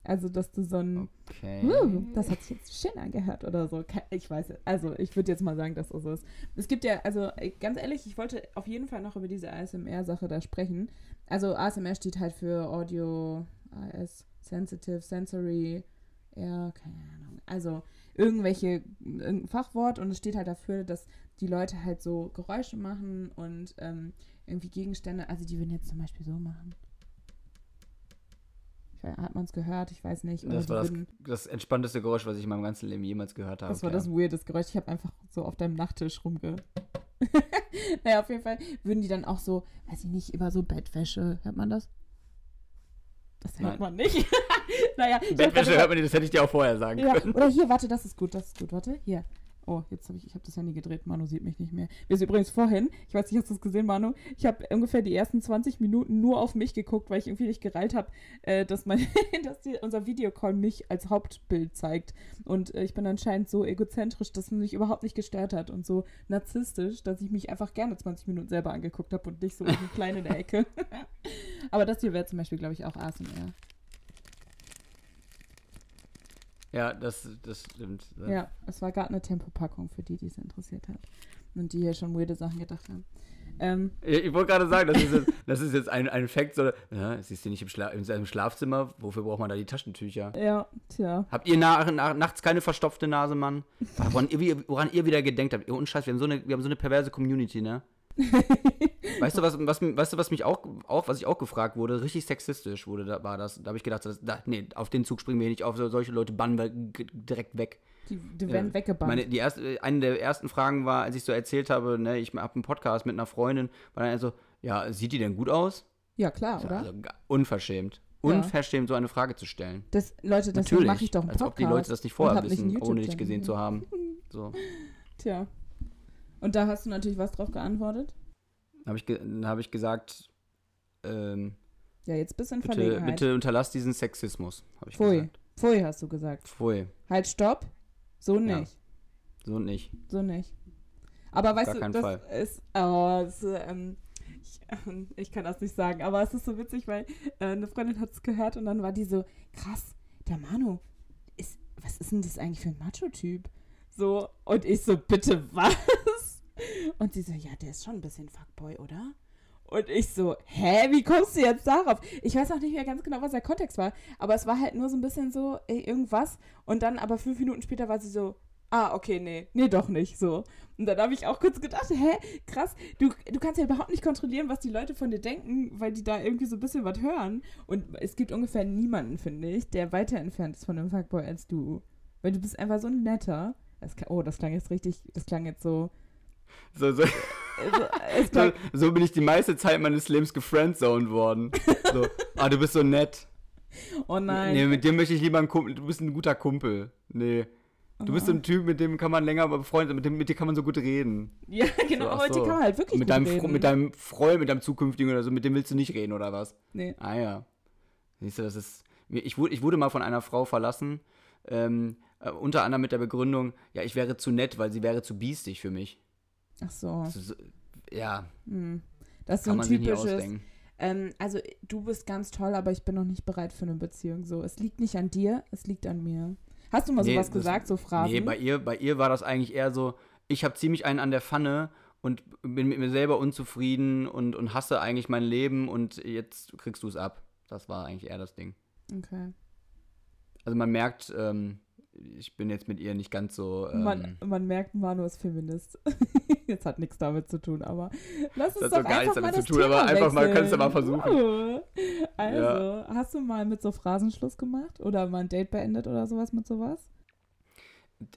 Speaker 2: Also, dass du so ein,
Speaker 1: Okay.
Speaker 2: Uh, das hat sich jetzt schön angehört oder so. Ich weiß, also ich würde jetzt mal sagen, dass das so ist. Es gibt ja, also äh, ganz ehrlich, ich wollte auf jeden Fall noch über diese ASMR-Sache da sprechen. Also ASMR steht halt für Audio, AS, Sensitive, Sensory, ja, keine Ahnung. Also irgendwelche, irgendein Fachwort und es steht halt dafür, dass die Leute halt so Geräusche machen und ähm, irgendwie Gegenstände, also die würden jetzt zum Beispiel so machen. Weiß, hat man es gehört? Ich weiß nicht. Oder
Speaker 1: Das war das, das entspannteste Geräusch, was ich in meinem ganzen Leben jemals gehört habe.
Speaker 2: das war
Speaker 1: ja.
Speaker 2: das weirdest Geräusch. Ich habe einfach so auf deinem Nachttisch rumge. *laughs* naja, auf jeden Fall würden die dann auch so, weiß ich nicht, über so Bettwäsche. Hört man das? Das hört
Speaker 1: Nein.
Speaker 2: man nicht. *laughs* naja,
Speaker 1: Bettwäsche hört man nicht, das hätte ich dir auch vorher sagen
Speaker 2: Ja,
Speaker 1: können.
Speaker 2: oder hier, warte, das ist gut, das ist gut, warte, hier. Oh, jetzt habe ich, ich habe das Handy gedreht, Manu sieht mich nicht mehr. Wir sind übrigens vorhin, ich weiß nicht, hast du es gesehen, Manu? Ich habe ungefähr die ersten 20 Minuten nur auf mich geguckt, weil ich irgendwie nicht gereilt habe, äh, dass, mein, *laughs* dass die, unser Videocall mich als Hauptbild zeigt. Und äh, ich bin anscheinend so egozentrisch, dass es mich überhaupt nicht gestört hat und so narzisstisch, dass ich mich einfach gerne 20 Minuten selber angeguckt habe und nicht so klein in der Ecke. *laughs* Aber das hier wäre zum Beispiel, glaube ich, auch ASMR.
Speaker 1: Ja, das, das stimmt.
Speaker 2: Ja, es war gerade eine Tempopackung für die, die es interessiert hat. Und die hier schon weirde Sachen gedacht haben. Ähm,
Speaker 1: Ich, ich wollte gerade sagen, das ist jetzt, *laughs* das ist jetzt ein, ein Fact, so, ja, es ist hier nicht im, Schla in seinem Schlafzimmer, wofür braucht man da die Taschentücher?
Speaker 2: ja, tja.
Speaker 1: Habt ihr nach, nach, nachts keine verstopfte Nase, Mann? Woran ihr, woran ihr wieder gedenkt habt? Ihr Unscheiß, wir haben so eine, wir haben so eine perverse Community, ne? Weißt du, was, was, weißt du, was mich auch, auch, was ich auch gefragt wurde, richtig sexistisch wurde, da war das. Da habe ich gedacht, das, da, nee, auf den Zug springen wir nicht auf, so- solche Leute bannen wir direkt weg.
Speaker 2: Die, die werden
Speaker 1: Äh,
Speaker 2: weggebannt.
Speaker 1: Meine, die erste, eine der ersten Fragen war, als ich so erzählt habe, ne, ich habe einen Podcast mit einer Freundin, war dann so, ja, sieht die denn gut aus?
Speaker 2: ja, klar, oder?
Speaker 1: Also, unverschämt.
Speaker 2: Ja.
Speaker 1: Unverschämt, so eine Frage zu stellen.
Speaker 2: das, Leute,
Speaker 1: Natürlich.
Speaker 2: mache ich doch einen
Speaker 1: als
Speaker 2: Podcast.
Speaker 1: ob die Leute das nicht vorher
Speaker 2: nicht
Speaker 1: wissen, ohne dich gesehen zu haben. So.
Speaker 2: Tja. Und da hast du natürlich was drauf geantwortet?
Speaker 1: Habe ich, ge dann hab ich gesagt, ähm,
Speaker 2: Ja, jetzt bist du in
Speaker 1: bitte,
Speaker 2: Verlegenheit.
Speaker 1: bitte unterlass diesen Sexismus, habe ich
Speaker 2: Pfui.
Speaker 1: gesagt.
Speaker 2: Pfui hast du gesagt.
Speaker 1: Pfui.
Speaker 2: Halt, stopp. So
Speaker 1: Ja.
Speaker 2: nicht.
Speaker 1: So nicht.
Speaker 2: So nicht. Aber weißt
Speaker 1: gar
Speaker 2: du, das
Speaker 1: Fall.
Speaker 2: ist, oh, das, ähm, ich, *laughs* ich kann das nicht sagen, aber es ist so witzig, weil äh, eine Freundin hat es gehört und dann war die so, krass, der Manu, ist, was ist denn das eigentlich für ein Macho-Typ? So, und ich so, bitte was? Und sie so, ja, der ist schon ein bisschen Fuckboy, oder? Und ich so, hä, wie kommst du jetzt darauf? Ich weiß auch nicht mehr ganz genau, was der Kontext war, aber es war halt nur so ein bisschen so, ey, irgendwas. Und dann aber fünf Minuten später war sie so, ah, okay, nee, nee, doch nicht, so. Und dann habe ich auch kurz gedacht, hä, krass, du, du kannst ja überhaupt nicht kontrollieren, was die Leute von dir denken, weil die da irgendwie so ein bisschen was hören. Und es gibt ungefähr niemanden, finde ich, der weiter entfernt ist von einem Fuckboy als du. Weil du bist einfach so ein netter. Das, oh, das klang jetzt richtig, das klang jetzt so.
Speaker 1: So, so, so, so bin ich die meiste Zeit meines Lebens gefriendzoned worden. So, ah, du bist so nett.
Speaker 2: oh nein.
Speaker 1: Nee, mit dir möchte ich lieber ein Kumpel. Du bist ein guter Kumpel. Nee. Du bist so ein Typ, mit dem kann man länger befreundet mit dem mit dir kann man so gut reden.
Speaker 2: Ja, *laughs* genau,
Speaker 1: ach
Speaker 2: aber mit dir
Speaker 1: so.
Speaker 2: kann man halt wirklich
Speaker 1: mit
Speaker 2: gut
Speaker 1: deinem,
Speaker 2: reden.
Speaker 1: mit deinem Freund, mit deinem zukünftigen oder so, mit dem willst du nicht reden oder was?
Speaker 2: Nee.
Speaker 1: Ah ja. Siehst du, das ist. Ich wurde, ich wurde mal von einer Frau verlassen, ähm, äh, unter anderem mit der Begründung, ja, ich wäre zu nett, weil sie wäre zu biestig für mich.
Speaker 2: Ach so.
Speaker 1: Das ist, ja,
Speaker 2: Hm. Das ist so
Speaker 1: kann
Speaker 2: ein typisches. Ähm, also, du bist ganz toll, aber ich bin noch nicht bereit für eine Beziehung. So, es liegt nicht an dir, es liegt an mir. Hast du mal
Speaker 1: Nee,
Speaker 2: sowas
Speaker 1: das-
Speaker 2: gesagt, so Phrasen?
Speaker 1: Nee, bei ihr, bei ihr war das eigentlich eher so, ich habe ziemlich einen an der Pfanne und bin mit mir selber unzufrieden und, und hasse eigentlich mein Leben und jetzt kriegst du es ab. Das war eigentlich eher das Ding.
Speaker 2: okay.
Speaker 1: Also man merkt, ähm, ich bin jetzt mit ihr nicht ganz so. Ähm,
Speaker 2: Man, man merkt, Manu ist Feminist. *laughs* Jetzt hat nichts damit zu tun, aber lass uns
Speaker 1: Das hat
Speaker 2: doch
Speaker 1: gar
Speaker 2: einfach
Speaker 1: nichts
Speaker 2: mal
Speaker 1: damit zu tun, aber
Speaker 2: Thema
Speaker 1: einfach mal- kannst du mal versuchen.
Speaker 2: Uh. Also, hast du mal mit so Phrasen Schluss gemacht? Oder mal ein Date beendet oder sowas mit sowas?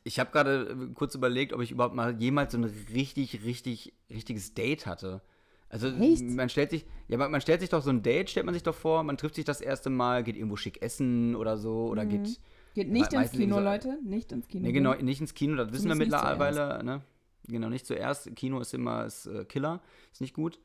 Speaker 1: ich habe gerade äh, kurz überlegt, ob ich überhaupt mal jemals so ein richtig, richtig, richtiges Date hatte. Also
Speaker 2: Echt?
Speaker 1: man stellt sich, ja, man man stellt sich doch so ein Date, stellt man sich doch vor, man trifft sich das erste Mal, geht irgendwo schick essen oder so oder
Speaker 2: Mhm.
Speaker 1: geht
Speaker 2: Geht nicht ins Kino,
Speaker 1: so-
Speaker 2: Leute. Nicht ins Kino.
Speaker 1: Nee, genau, nicht ins Kino, das wissen wir mittlerweile, ne? Genau, nicht zuerst. Kino ist immer ist, äh, Killer, ist nicht gut.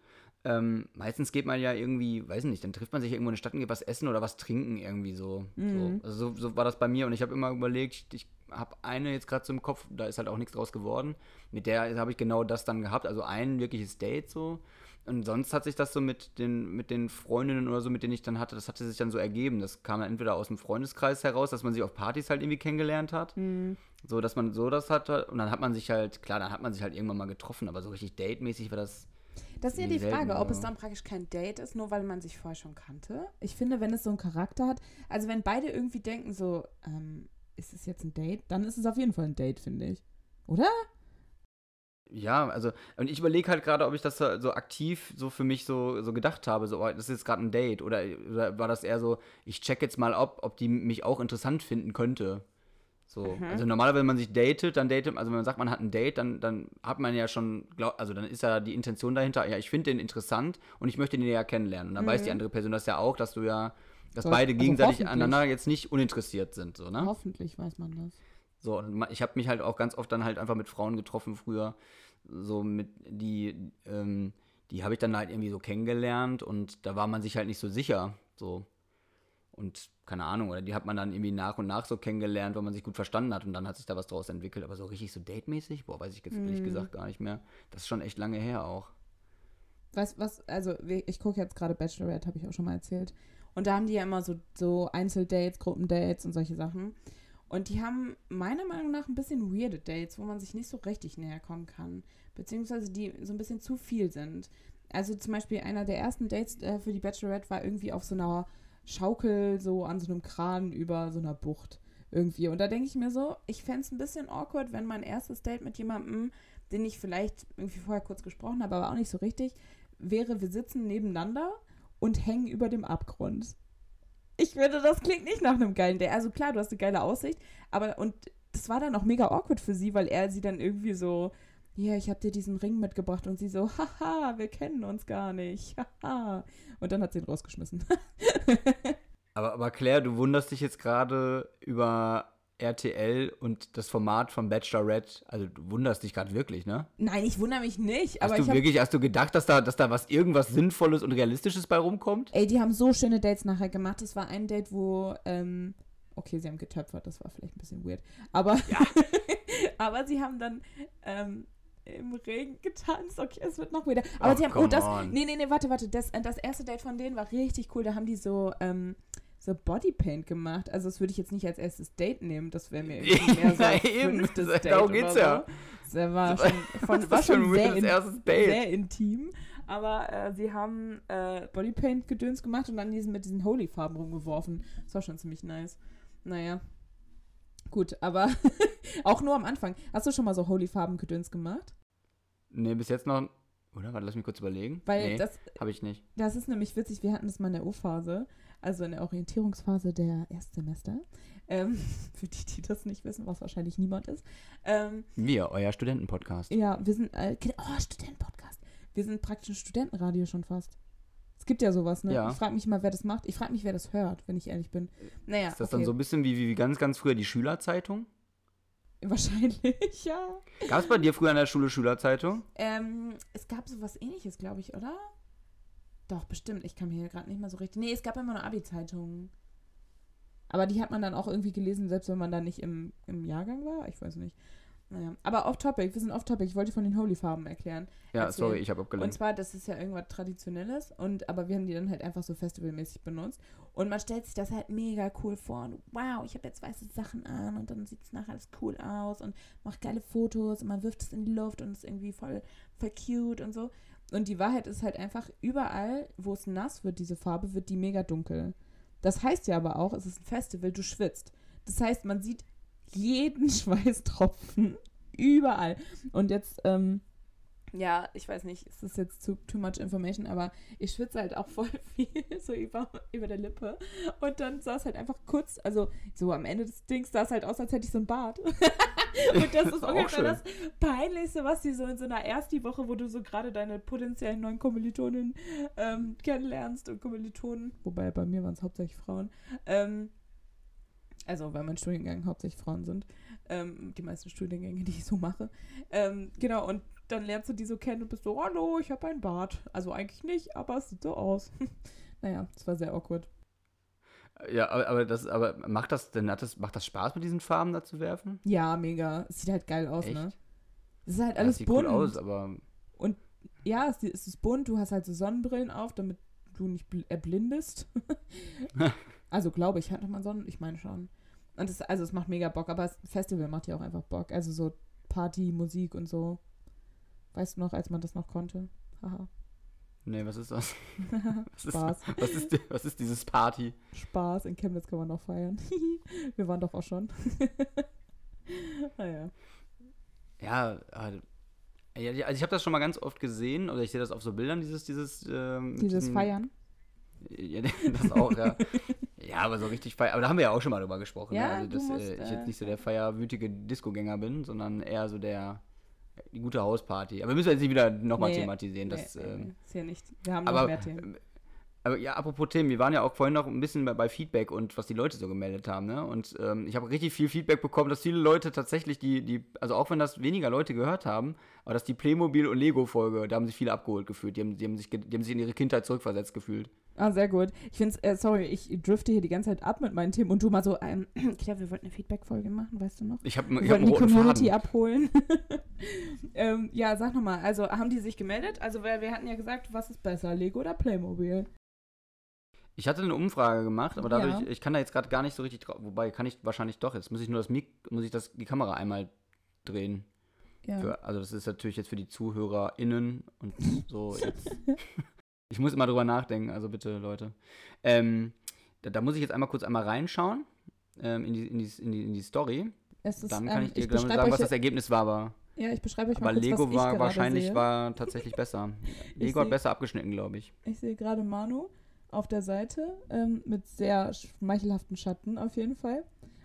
Speaker 1: Ähm, meistens geht man ja irgendwie, weiß nicht, dann trifft man sich irgendwo in der Stadt und geht was essen oder was trinken irgendwie so.
Speaker 2: Mhm.
Speaker 1: so. Also so, so war das bei mir und ich habe immer überlegt, ich habe eine jetzt gerade so im Kopf, da ist halt auch nichts draus geworden. Mit der habe ich genau das dann gehabt, also ein wirkliches Date so. Und sonst hat sich das so mit den, mit den Freundinnen oder so, mit denen ich dann hatte, das hatte sich dann so ergeben. Das kam dann entweder aus dem Freundeskreis heraus, dass man sich auf Partys halt irgendwie kennengelernt hat.
Speaker 2: Mhm.
Speaker 1: So, dass man so das hatte. Und dann hat man sich halt, klar, dann hat man sich halt irgendwann mal getroffen, aber so richtig datemäßig war das.
Speaker 2: Das ist ja die Frage, ob es dann praktisch kein Date ist, nur weil man sich vorher schon kannte. Ich finde, wenn es so einen Charakter hat, also wenn beide irgendwie denken, so, ähm, ist es jetzt ein Date, dann ist es auf jeden Fall ein Date, finde ich. Oder?
Speaker 1: Ja, also, und ich überlege halt gerade, ob ich das so so aktiv so für mich so, so gedacht habe, so, oh, das ist jetzt gerade ein Date. Oder, oder war das eher so, ich check jetzt mal ob, ob die mich auch interessant finden könnte. So.
Speaker 2: Mhm.
Speaker 1: Also normalerweise, wenn man sich datet, dann datet, also wenn man sagt, man hat ein Date, dann, dann hat man ja schon, glaub, also dann ist ja die Intention dahinter, ja, ich finde den interessant und ich möchte den ja kennenlernen. Und dann weiß die
Speaker 2: Mhm.
Speaker 1: andere Person das ja auch, dass du ja, Dass
Speaker 2: Soll-
Speaker 1: beide
Speaker 2: also
Speaker 1: gegenseitig aneinander jetzt nicht uninteressiert sind, so, ne?
Speaker 2: Hoffentlich weiß man das.
Speaker 1: So, und ich habe mich halt auch ganz oft dann halt einfach mit Frauen getroffen früher, so mit, die, ähm, die habe ich dann halt irgendwie so kennengelernt und da war man sich halt nicht so sicher, so. Und keine Ahnung, oder die hat man dann irgendwie nach und nach so kennengelernt, weil man sich gut verstanden hat und dann hat sich da was draus entwickelt. Aber so richtig so datemäßig, boah, weiß ich jetzt ehrlich
Speaker 2: Mm.
Speaker 1: gesagt gar nicht mehr. Das ist schon echt lange her auch.
Speaker 2: Was, was, also ich gucke jetzt gerade Bachelorette, habe ich auch schon mal erzählt. Und da haben die ja immer so, so Einzeldates, Gruppendates und solche Sachen. Und die haben meiner Meinung nach ein bisschen weirde Dates, wo man sich nicht so richtig näher kommen kann. Beziehungsweise die so ein bisschen zu viel sind. Also zum Beispiel einer der ersten Dates äh, für die Bachelorette war irgendwie auf so einer Schaukel, so an so einem Kran über so einer Bucht irgendwie. Und da denke ich mir so, ich fände es ein bisschen awkward, wenn mein erstes Date mit jemandem, den ich vielleicht irgendwie vorher kurz gesprochen habe, aber auch nicht so richtig, wäre, wir sitzen nebeneinander und hängen über dem Abgrund. Ich finde, das klingt nicht nach einem geilen Date. Also klar, du hast eine geile Aussicht, aber und das war dann auch mega awkward für sie, weil er sie dann irgendwie so, ja, ich habe dir diesen Ring mitgebracht und sie so, *laughs* haha, wir kennen uns gar nicht, haha. Und dann hat sie ihn rausgeschmissen. *laughs*
Speaker 1: Aber, aber Claire, du wunderst dich jetzt gerade über RTL und das Format von Bachelorette. Also du wunderst dich gerade wirklich, ne?
Speaker 2: Nein, ich wundere mich nicht,
Speaker 1: Hast
Speaker 2: aber
Speaker 1: du wirklich, hast du gedacht, dass da, dass da was irgendwas Sinnvolles und Realistisches bei rumkommt?
Speaker 2: Ey, die haben so schöne Dates nachher gemacht. Das war ein Date, wo, ähm, okay, sie haben getöpfert, das war vielleicht ein bisschen weird. Aber, *laughs* aber sie haben dann ähm, im Regen getanzt. Okay, es wird noch weirder. Aber
Speaker 1: Ach,
Speaker 2: sie haben, oh, das,
Speaker 1: on.
Speaker 2: nee, nee, nee, warte, warte. Das, äh, das erste Date von denen war richtig cool. Da haben die so, ähm, so Bodypaint gemacht. Also das würde ich jetzt nicht als erstes Date nehmen. Das wäre mir *laughs* irgendwie mehr so
Speaker 1: eben.
Speaker 2: fünftes
Speaker 1: Darum
Speaker 2: Date oder
Speaker 1: geht's
Speaker 2: so.
Speaker 1: ja.
Speaker 2: Das war schon, von, war schon sehr, in,
Speaker 1: erstes Date?
Speaker 2: sehr intim. Aber äh, sie haben äh, Bodypaint-Gedöns gemacht und dann diesen, mit diesen Holy-Farben rumgeworfen. Das war schon ziemlich nice. Naja. Gut, aber *laughs* auch nur am Anfang. Hast du schon mal so Holy-Farben-Gedöns gemacht?
Speaker 1: Nee, bis jetzt noch. Oder? Warte, lass mich kurz überlegen.
Speaker 2: Weil
Speaker 1: nee,
Speaker 2: das,
Speaker 1: habe ich nicht.
Speaker 2: das ist nämlich witzig. Wir hatten das mal in der O-Phase, also in der Orientierungsphase der Erstsemester. Ähm, *laughs* für die, die das nicht wissen, was wahrscheinlich niemand ist. Ähm,
Speaker 1: Wir, euer Studentenpodcast.
Speaker 2: Ja, wir sind, äh, oh, Studentenpodcast. Wir sind praktisch ein Studentenradio schon fast. Es gibt ja sowas, ne?
Speaker 1: Ja.
Speaker 2: Ich frage mich mal, wer das macht. Ich frage mich, wer das hört, wenn ich ehrlich bin. Naja,
Speaker 1: Ist das
Speaker 2: okay.
Speaker 1: dann so ein bisschen wie, wie, wie ganz, ganz früher die Schülerzeitung?
Speaker 2: Wahrscheinlich, *laughs* ja.
Speaker 1: Gab es bei dir früher an der Schule Schülerzeitung?
Speaker 2: Ähm, es gab sowas ähnliches, glaube ich, oder? Doch, bestimmt. Ich kann mir hier gerade nicht mehr so richtig. Nee, es gab immer nur Abi-Zeitungen. Aber die hat man dann auch irgendwie gelesen, selbst wenn man da nicht im, im Jahrgang war. Ich weiß nicht. Naja. Aber off-topic, wir sind off-topic. Ich wollte von den Holy-Farben erklären.
Speaker 1: Ja,
Speaker 2: Erzähl.
Speaker 1: sorry, ich habe
Speaker 2: Und
Speaker 1: abgelenkt.
Speaker 2: zwar, das ist ja irgendwas Traditionelles, und aber wir haben die dann halt einfach so festivalmäßig benutzt. Und man stellt sich das halt mega cool vor. Und wow, ich habe jetzt weiße Sachen an und dann sieht es nachher alles cool aus und macht geile Fotos und man wirft es in die Luft und ist irgendwie voll, voll cute und so. Und die Wahrheit ist halt einfach, überall, wo es nass wird, diese Farbe, wird die mega dunkel. Das heißt ja aber auch, es ist ein Festival, du schwitzt. Das heißt, man sieht jeden *laughs* Schweißtropfen überall. Und jetzt, ähm, ja, ich weiß nicht, ist das jetzt too, too much information, aber ich schwitze halt auch voll *laughs* viel so über, über der Lippe. Und dann sah es halt einfach kurz, also so am Ende des Dings sah es halt aus, als hätte ich so ein Bart. *laughs* Und das ist
Speaker 1: Auch
Speaker 2: ungefähr das Peinlichste, was die so in so einer Ersti-Woche, wo du so gerade deine potenziellen neuen Kommilitonen ähm, kennenlernst und Kommilitonen, wobei bei mir waren es hauptsächlich Frauen, ähm, also weil mein Studiengang hauptsächlich Frauen sind, ähm, die meisten Studiengänge, die ich so mache. Ähm, genau, und dann lernst du die so kennen und bist so, hallo, ich habe einen Bart. Also eigentlich nicht, aber es sieht so aus. *laughs* naja, es war sehr awkward.
Speaker 1: Ja, aber, aber das, aber macht das denn, hat das, macht das Spaß mit diesen Farben da zu werfen?
Speaker 2: Ja, mega. Es sieht halt geil aus,
Speaker 1: Echt?
Speaker 2: ne? Es ist halt
Speaker 1: Ja,
Speaker 2: alles
Speaker 1: das sieht
Speaker 2: bunt.
Speaker 1: cool aus, aber
Speaker 2: Ja, es, es ist bunt, du hast halt so Sonnenbrillen auf, damit du nicht bl- erblindest. *laughs* *laughs* also glaube ich, hat man Sonnen, ich meine schon. Und es, also es macht mega Bock, aber das Festival macht ja auch einfach Bock. Also so Party, Musik und so. Weißt du noch, als man das noch konnte? Haha.
Speaker 1: nee, was ist das? *laughs* Was ist,
Speaker 2: Spaß.
Speaker 1: was ist, was ist dieses Party?
Speaker 2: Spaß, in Chemnitz kann man noch feiern. *laughs* Wir waren doch auch schon. naja.
Speaker 1: Ja, aber- ja, ja, also ich habe das schon mal ganz oft gesehen, oder ich sehe das auf so Bildern, dieses, dieses, ähm,
Speaker 2: Dieses Feiern.
Speaker 1: Ja, *laughs* das auch, ja. ja, aber so richtig feiern. Aber da haben wir ja auch schon mal drüber gesprochen.
Speaker 2: Ja,
Speaker 1: ne? Also, dass
Speaker 2: musst,
Speaker 1: äh, ich
Speaker 2: äh,
Speaker 1: jetzt nicht so der feierwütige Discogänger bin, sondern eher so der die gute Hausparty. Aber müssen wir jetzt nicht wieder nochmal
Speaker 2: Nee,
Speaker 1: thematisieren. Das,
Speaker 2: nee,
Speaker 1: ähm,
Speaker 2: ist hier nicht. Wir haben
Speaker 1: aber
Speaker 2: noch mehr Themen.
Speaker 1: äh, Aber ja, apropos Themen, wir waren ja auch vorhin noch ein bisschen bei, bei Feedback und was die Leute so gemeldet haben, ne? Und ähm, ich habe richtig viel Feedback bekommen, dass viele Leute tatsächlich die, die, also auch wenn das weniger Leute gehört haben, aber dass die Playmobil- und Lego-Folge, da haben sich viele abgeholt gefühlt. Die haben, die, haben sich, die haben sich in ihre Kindheit zurückversetzt gefühlt.
Speaker 2: Ah, sehr gut. Ich finde äh, sorry, ich drifte hier die ganze Zeit ab mit meinen Themen und du mal so, ähm, *clears throat* Claire, wir wollten eine Feedback-Folge machen, weißt du noch?
Speaker 1: Ich habe
Speaker 2: Wir
Speaker 1: ich hab einen
Speaker 2: die Community
Speaker 1: Faden.
Speaker 2: abholen. *laughs* ähm, ja, sag nochmal, also haben die sich gemeldet? Also, weil wir hatten ja gesagt, was ist besser, Lego oder Playmobil?
Speaker 1: Ich hatte eine Umfrage gemacht, aber dadurch,
Speaker 2: Ja.
Speaker 1: ich kann da jetzt gerade gar nicht so richtig drauf, wobei kann ich wahrscheinlich doch, jetzt muss ich nur das Mik muss ich das, die Kamera einmal drehen.
Speaker 2: Ja.
Speaker 1: Für, also das ist natürlich jetzt für die ZuhörerInnen und so *laughs* jetzt. Ich muss immer drüber nachdenken, also bitte, Leute. Ähm, da, da muss ich jetzt einmal kurz einmal reinschauen ähm, in, die, in, die, in, die, in die Story.
Speaker 2: Es ist,
Speaker 1: Dann kann
Speaker 2: ähm,
Speaker 1: ich dir
Speaker 2: ich
Speaker 1: sagen, was das Ergebnis war, aber,
Speaker 2: Ja, ich beschreibe euch mal
Speaker 1: aber
Speaker 2: kurz,
Speaker 1: Lego war wahrscheinlich
Speaker 2: sehe.
Speaker 1: war tatsächlich besser. *laughs* Lego hat
Speaker 2: seh-
Speaker 1: besser abgeschnitten, glaube ich.
Speaker 2: Ich sehe gerade Manu auf der Seite ähm, mit sehr schmeichelhaften Schatten auf jeden Fall.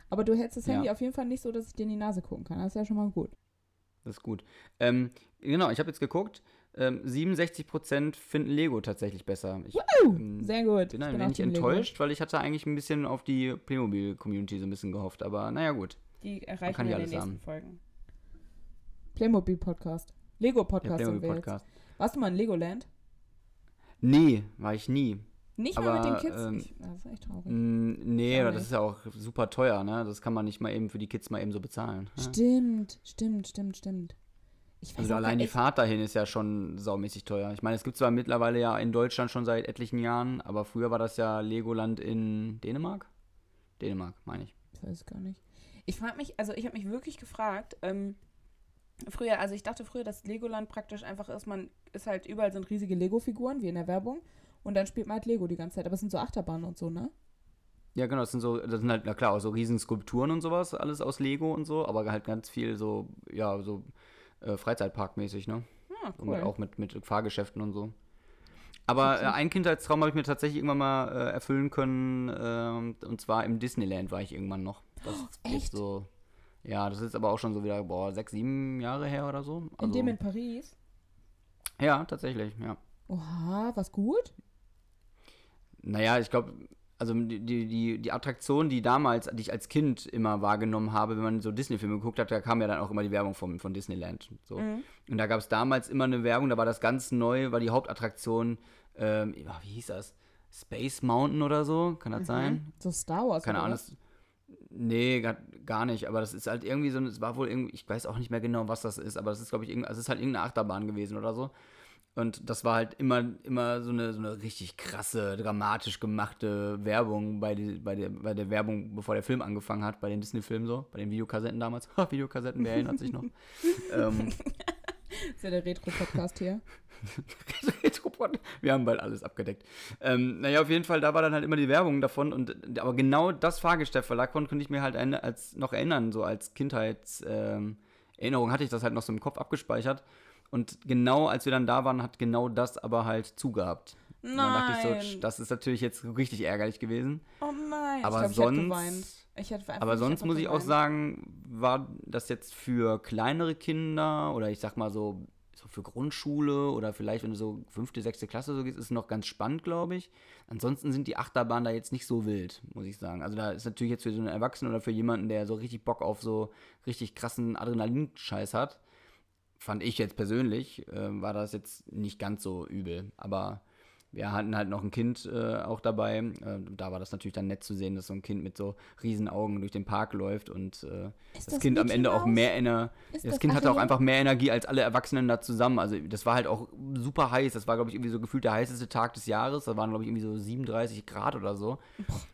Speaker 2: Aber du hältst das
Speaker 1: Ja.
Speaker 2: Handy auf jeden Fall nicht so, dass ich dir in die Nase gucken kann. Das ist ja schon mal gut.
Speaker 1: Das ist gut. Ähm, genau, ich habe jetzt geguckt. Ähm, 67% finden Lego tatsächlich besser. Ich ähm,
Speaker 2: Sehr gut.
Speaker 1: bin
Speaker 2: Ich
Speaker 1: ein wenig
Speaker 2: Team Lego.
Speaker 1: enttäuscht, weil ich hatte eigentlich ein bisschen auf die Playmobil-Community so ein bisschen gehofft. Aber naja, gut.
Speaker 2: Die erreichen
Speaker 1: kann
Speaker 2: wir in den nächsten
Speaker 1: haben.
Speaker 2: Folgen. Playmobil-Podcast. Lego-Podcast wir jetzt.
Speaker 1: Playmobil-Podcast.
Speaker 2: Warst du mal in Legoland?
Speaker 1: Nee, war ich nie.
Speaker 2: Nicht mal mit den
Speaker 1: Aber,
Speaker 2: Kids?
Speaker 1: ähm,
Speaker 2: ich, das ist echt traurig.
Speaker 1: Mm, nee, aber das ist ja auch super teuer, ne? Das kann man nicht mal eben für die Kids mal eben so bezahlen. ne?
Speaker 2: Stimmt, stimmt, stimmt, stimmt.
Speaker 1: Also allein die Fahrt dahin ist ja schon saumäßig teuer. Ich meine, es gibt zwar mittlerweile ja in Deutschland schon seit etlichen Jahren, aber früher war das ja Legoland in Dänemark. Dänemark, meine ich.
Speaker 2: Ich weiß es gar nicht. Ich frage mich, also ich habe mich wirklich gefragt, ähm, früher, also ich dachte früher, dass Legoland praktisch einfach ist, man ist halt, überall sind riesige Lego-Figuren, wie in der Werbung, und dann spielt man halt Lego die ganze Zeit, aber es sind so Achterbahnen und so, ne?
Speaker 1: Ja, genau, das sind so, das sind halt, na klar, so riesen Skulpturen und sowas, alles aus Lego und so, aber halt ganz viel so, ja, so äh, Freizeitparkmäßig, ne?
Speaker 2: Ah,
Speaker 1: Und
Speaker 2: cool.
Speaker 1: mit, auch mit, mit Fahrgeschäften und so. Aber äh, einen Kindheitstraum habe ich mir tatsächlich irgendwann mal äh, erfüllen können. ähm, und zwar im Disneyland war ich irgendwann noch. Das ist
Speaker 2: Oh, echt?
Speaker 1: So, ja, das ist aber auch schon so wieder, boah, sechs, sieben Jahre her oder so.
Speaker 2: in
Speaker 1: Also,
Speaker 2: dem in Paris?
Speaker 1: ja, tatsächlich, ja.
Speaker 2: Oha, was gut?
Speaker 1: Naja, ich glaube, also die, die, die, Attraktion, die damals, die ich als Kind immer wahrgenommen habe, wenn man so Disney-Filme geguckt hat, da kam ja dann auch immer die Werbung von, von Disneyland. So.
Speaker 2: Mhm.
Speaker 1: Und da gab es damals immer eine Werbung, da war das ganz neu, war die Hauptattraktion, ähm, wie hieß das? Space Mountain oder so, kann das sein?
Speaker 2: So Star Wars
Speaker 1: Keine Ahnung. nee, gar, gar nicht, aber das ist halt irgendwie so, es war wohl irgendwie, ich weiß auch nicht mehr genau, was das ist, aber das ist, glaube ich, also es ist halt irgendeine Achterbahn gewesen oder so. Und das war halt immer, immer so eine, so eine richtig krasse, dramatisch gemachte Werbung bei, die, bei, der, bei der Werbung, bevor der Film angefangen hat, bei den Disney-Filmen so, bei den Videokassetten damals. Ha, *laughs* Videokassetten, wer erinnert sich noch? *laughs* ähm,
Speaker 2: ist ja der Retro-Podcast hier. *laughs*
Speaker 1: Retropod. Wir haben bald alles abgedeckt. Ähm, naja, auf jeden Fall, da war dann halt immer die Werbung davon. Und, aber genau das Fahrgestellverlag von konnte ich mir halt ein, als, noch erinnern, so als Kindheitserinnerung ähm, hatte ich das halt noch so im Kopf abgespeichert. Und genau als wir dann da waren, hat genau das aber halt zugehabt. Und dann dachte ich
Speaker 2: Nein.
Speaker 1: so, das ist natürlich jetzt richtig ärgerlich gewesen.
Speaker 2: oh nein.
Speaker 1: Aber
Speaker 2: ich glaub, ich hätte
Speaker 1: sonst,
Speaker 2: geweint. Ich hätte einfach,
Speaker 1: aber sonst muss ich auch
Speaker 2: geweint.
Speaker 1: sagen, war das jetzt für kleinere Kinder oder ich sag mal so, so für Grundschule oder vielleicht, wenn du so fünfte, sechste Klasse so gehst, ist noch ganz spannend, glaube ich. Ansonsten sind die Achterbahnen da jetzt nicht so wild, muss ich sagen. Also da ist natürlich jetzt für so einen Erwachsenen oder für jemanden, der so richtig Bock auf so richtig krassen Adrenalinscheiß hat, fand ich jetzt persönlich, äh, war das jetzt nicht ganz so übel. Aber wir hatten halt noch ein Kind äh, auch dabei. Äh, da war das natürlich dann nett zu sehen, dass so ein Kind mit so riesen Augen durch den Park läuft und äh,
Speaker 2: Ist
Speaker 1: das, Kind am Ende auch mehr Ener
Speaker 2: Ist
Speaker 1: das
Speaker 2: das-
Speaker 1: Kind
Speaker 2: ach
Speaker 1: hatte auch einfach mehr Energie als alle Erwachsenen da zusammen. Also das war halt auch super heiß. Das war, glaube ich, irgendwie so gefühlt der heißeste Tag des Jahres. Da waren, glaube ich, irgendwie so 37 Grad oder so.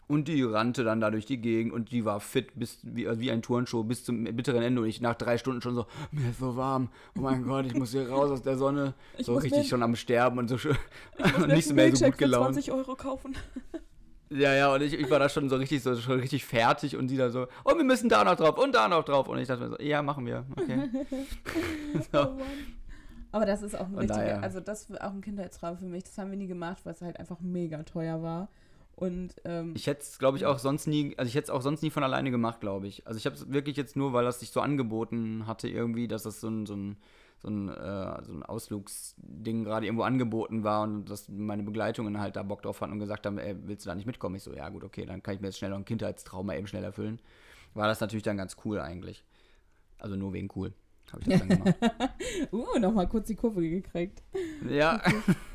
Speaker 1: Und die rannte dann da durch die Gegend und die war fit bis wie, also wie ein Turnschuh bis zum bitteren Ende. Und ich nach drei Stunden schon so, mir ist so warm. Oh mein Gott, ich muss hier raus aus der Sonne.
Speaker 2: Ich
Speaker 1: so richtig schon am Sterben und so schön. *laughs* Nicht so
Speaker 2: einen
Speaker 1: mehr so gut
Speaker 2: für
Speaker 1: gelaunt.
Speaker 2: 20 Euro kaufen.
Speaker 1: Ja, ja, und ich, ich war da schon so richtig, so schon richtig fertig und die da so, oh, wir müssen da noch drauf und da noch drauf. Und ich dachte mir so, ja, machen wir. Okay. *laughs*
Speaker 2: Oh Mann. Aber das ist auch ein richtiger,
Speaker 1: daher.
Speaker 2: also das war auch ein Kindheitstraum für mich. Das haben wir nie gemacht, weil es halt einfach mega teuer war. Und ähm,
Speaker 1: Ich hätte es, glaube ich, auch sonst nie, also ich hätte es auch sonst nie von alleine gemacht, glaube ich. Also ich habe es wirklich jetzt nur, weil das sich so angeboten hatte irgendwie, dass das so ein, so ein, so ein, äh, so ein Ausflugsding gerade irgendwo angeboten war und dass meine Begleitungen halt da Bock drauf hatten und gesagt haben, ey, willst du da nicht mitkommen? Ich so, ja gut, okay, dann kann ich mir jetzt schnell noch ein Kindheitstrauma eben schnell erfüllen. War das natürlich dann ganz cool eigentlich. Also nur wegen cool. Habe ich das dann gemacht. *laughs*
Speaker 2: uh, nochmal kurz die Kurve gekriegt.
Speaker 1: ja. *laughs*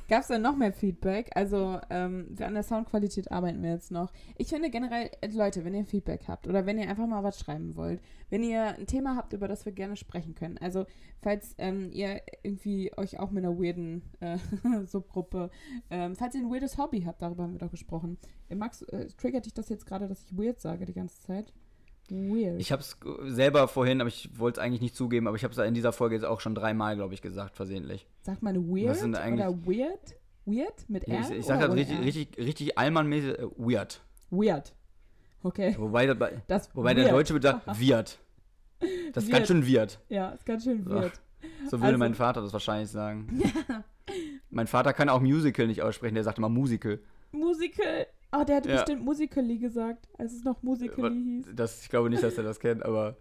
Speaker 2: Gab es dann noch mehr Feedback? Also ähm, an der Soundqualität arbeiten wir jetzt noch. Ich finde generell, äh, Leute, wenn ihr Feedback habt oder wenn ihr einfach mal was schreiben wollt, wenn ihr ein Thema habt, über das wir gerne sprechen können, also falls ähm, ihr irgendwie euch auch mit einer weirden äh, *laughs* Subgruppe, ähm, falls ihr ein weirdes Hobby habt, darüber haben wir doch gesprochen. Max, äh, triggert dich das jetzt gerade, dass ich weird sage die ganze Zeit?
Speaker 1: Weird. Ich habe es selber vorhin, aber ich wollte es eigentlich nicht zugeben, aber ich habe es in dieser Folge jetzt auch schon dreimal, glaube ich, gesagt, versehentlich.
Speaker 2: Sagt man weird oder weird? Weird mit R?
Speaker 1: Ich, ich sage das richtig, richtig, richtig allmannmäßig äh, weird.
Speaker 2: Weird. Okay.
Speaker 1: Wobei, das wobei der Deutsche wird da *laughs* wird. Das ist ganz schön wird.
Speaker 2: Ja, ist ganz schön wird.
Speaker 1: So, so würde also, mein Vater das wahrscheinlich sagen. *laughs* mein Vater kann auch Musical nicht aussprechen, der sagt immer Musical.
Speaker 2: Musical. Oh, der hat ja. bestimmt Musically gesagt, als es noch Musically hieß.
Speaker 1: Das, ich glaube nicht, dass er das kennt, aber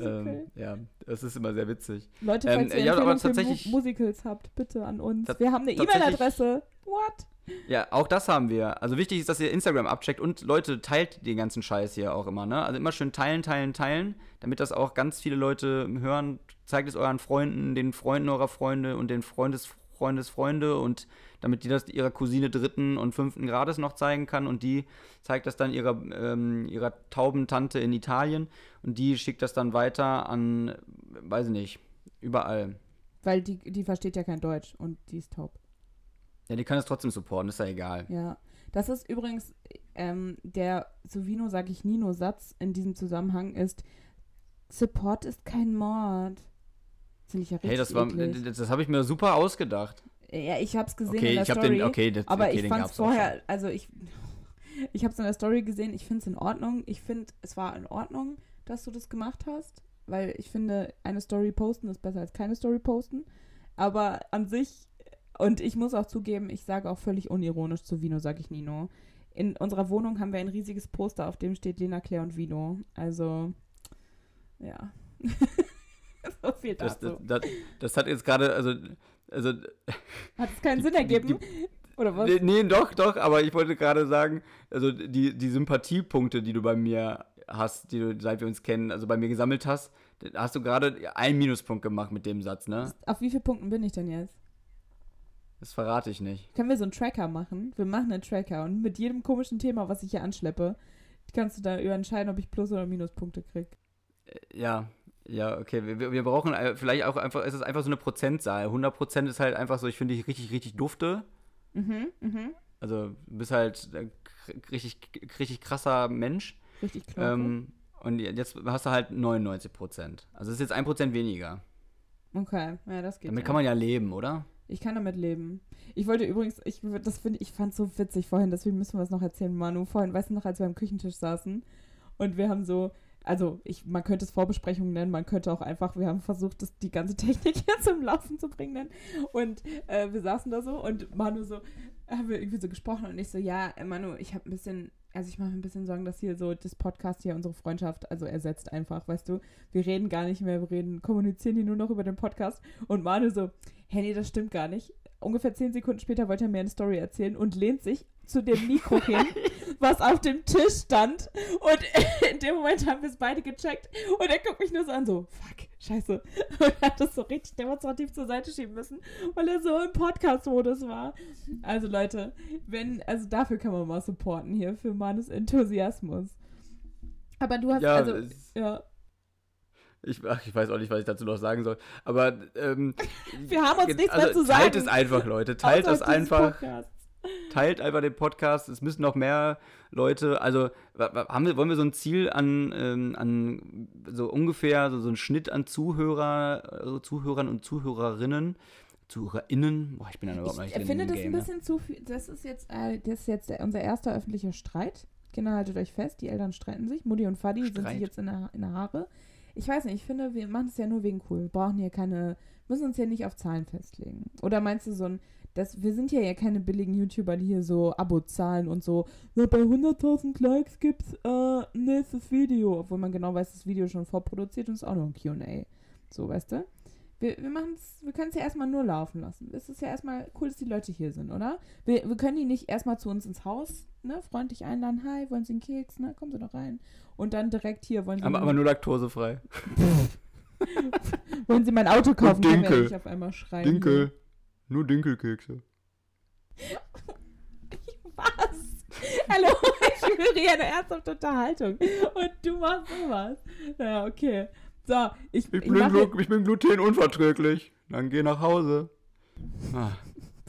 Speaker 1: ähm, ja, das ist immer sehr witzig.
Speaker 2: Leute, falls ähm, ihr ja, aber tatsächlich, Musicals habt, bitte an uns. Wir haben eine E-Mail-Adresse. What?
Speaker 1: Ja, auch das haben wir. Also wichtig ist, dass ihr Instagram abcheckt und Leute, teilt den ganzen Scheiß hier auch immer, ne? Also immer schön teilen, teilen, teilen, damit das auch ganz viele Leute hören. Zeigt es euren Freunden, den Freunden eurer Freunde und den Freundesfreundes und damit die das ihrer Cousine dritten und fünften Grades noch zeigen kann und die zeigt das dann ihrer, ähm, ihrer tauben Tante in Italien und die schickt das dann weiter an, weiß ich nicht, überall.
Speaker 2: Weil die, die versteht ja kein Deutsch und die ist taub.
Speaker 1: Ja, die kann es trotzdem supporten, ist ja egal.
Speaker 2: Ja. Das ist übrigens ähm, der Sovino, sag ich Nino, Satz in diesem Zusammenhang ist, Support ist kein Mord. Finde ich ja richtig Hey,
Speaker 1: das, war, das, das habe ich mir super ausgedacht.
Speaker 2: Ja, ich habe es gesehen okay, in der ich Story. Den, okay, das, aber okay, ich fand es vorher, also ich, ich habe es in der Story gesehen, ich finde es in Ordnung. Ich finde, es war in Ordnung, dass du das gemacht hast, weil ich finde, eine Story posten ist besser als keine Story posten. Aber an sich, und ich muss auch zugeben, ich sage auch völlig unironisch zu Vino, sage ich Nino. In unserer Wohnung haben wir ein riesiges Poster, auf dem steht Lena, Claire und Vino. Also, ja. *laughs*
Speaker 1: so viel dazu. Das, das, das, das hat jetzt gerade, also also.
Speaker 2: Hat es keinen die, Sinn ergeben? Die, die, Oder was?
Speaker 1: Nee, doch, doch, aber ich wollte gerade sagen, also die, die Sympathiepunkte, die du bei mir hast, die du, seit wir uns kennen, also bei mir gesammelt hast, hast du gerade einen Minuspunkt gemacht mit dem Satz, ne?
Speaker 2: Auf wie viele Punkten bin ich denn jetzt?
Speaker 1: Das verrate ich nicht.
Speaker 2: Können wir so einen Tracker machen? Wir machen einen Tracker und mit jedem komischen Thema, was ich hier anschleppe, kannst du da entscheiden, ob ich Plus- oder Minuspunkte krieg.
Speaker 1: Äh, ja, ja, okay. Wir, wir brauchen äh, vielleicht auch einfach, es ist einfach so eine Prozentzahl. 100% ist halt einfach so, ich finde dich richtig, richtig dufte. Mhm, mhm. Also, du bist halt richtig, richtig krasser Mensch.
Speaker 2: Richtig klar. Ähm,
Speaker 1: und jetzt hast du halt 99%. Also, es ist jetzt 1% weniger.
Speaker 2: Okay, ja, das geht.
Speaker 1: Damit
Speaker 2: ja.
Speaker 1: kann man ja leben, oder?
Speaker 2: Ich kann damit leben. Ich wollte übrigens, ich das finde ich fand so witzig vorhin, deswegen müssen wir es noch erzählen, Manu. Vorhin, weißt du noch, als wir am Küchentisch saßen und wir haben so also ich, man könnte es Vorbesprechungen nennen, man könnte auch einfach, wir haben versucht, das, die ganze *laughs* Technik hier zum Laufen zu bringen. Und äh, wir saßen da so und Manu so, haben wir irgendwie so gesprochen und ich so, ja, Manu, ich habe ein bisschen, also ich mache mir ein bisschen Sorgen, dass hier so das Podcast hier unsere Freundschaft also ersetzt einfach, weißt du. Wir reden gar nicht mehr, wir reden, kommunizieren hier nur noch über den Podcast. Und Manu so, hey, nee, das stimmt gar nicht. Ungefähr zehn Sekunden später wollte er mir eine Story erzählen und lehnt sich zu dem Mikro hin, *laughs* was auf dem Tisch stand. Und *laughs* in dem Moment haben wir es beide gecheckt. Und er guckt mich nur so an, so, fuck, scheiße. *laughs* Und er hat das so richtig demonstrativ zur Seite schieben müssen, weil er so im Podcast-Modus war. Also Leute, wenn, also dafür kann man mal supporten hier, für Mannes Enthusiasmus. Aber du hast, ja, also, ja.
Speaker 1: Ich, ach, ich weiß auch nicht, was ich dazu noch sagen soll. Aber ähm,
Speaker 2: wir haben uns nichts also, mehr zu
Speaker 1: sagen. Teilt es einfach, Leute. Teilt es einfach. Podcast teilt einfach den Podcast. Es müssen noch mehr Leute, also haben wir, wollen wir so ein Ziel an, ähm, an so ungefähr so, so einen Schnitt an Zuhörer, äh, Zuhörern und Zuhörerinnen. ZuhörerInnen, boah, ich bin dann überhaupt nicht
Speaker 2: Ich finde das Game, ein bisschen ne? zu viel. Das ist jetzt, äh, das ist jetzt unser erster öffentlicher Streit. Kinder, haltet euch fest, die Eltern streiten sich. Mutti und Fadi Streit. sind sich jetzt in der, in der Haare. Ich weiß nicht, ich finde, wir machen es ja nur wegen cool. Wir brauchen hier keine, müssen uns ja nicht auf Zahlen festlegen. Oder meinst du so ein, das, wir sind ja ja keine billigen YouTuber, die hier so Abo-Zahlen und so, na, bei 100.000 Likes gibt's äh, nächstes Video, obwohl man genau weiß, das Video schon vorproduziert und ist auch noch ein Q&A. So, weißt du? Wir, wir, machen's, wir können es ja erstmal nur laufen lassen. Es ist ja erstmal cool, dass die Leute hier sind, oder? Wir, wir können die nicht erstmal zu uns ins Haus, ne, freundlich einladen. Hi, wollen Sie einen Keks? Ne, kommen Sie doch rein. Und dann direkt hier wollen Sie.
Speaker 1: Aber, aber nur laktosefrei. *laughs*
Speaker 2: wollen Sie mein Auto kaufen?
Speaker 1: Und Dinkel.
Speaker 2: Ich auf einmal schreien.
Speaker 1: Dinkel. Nur Dinkelkekse. *laughs*
Speaker 2: Was? Hallo, ich führe hier eine ernsthafte Unterhaltung. Und du machst sowas. Naja, okay. So, ich,
Speaker 1: Ich
Speaker 2: ich,
Speaker 1: bin, glu ich bin glutenunverträglich. Dann geh nach Hause. Ah,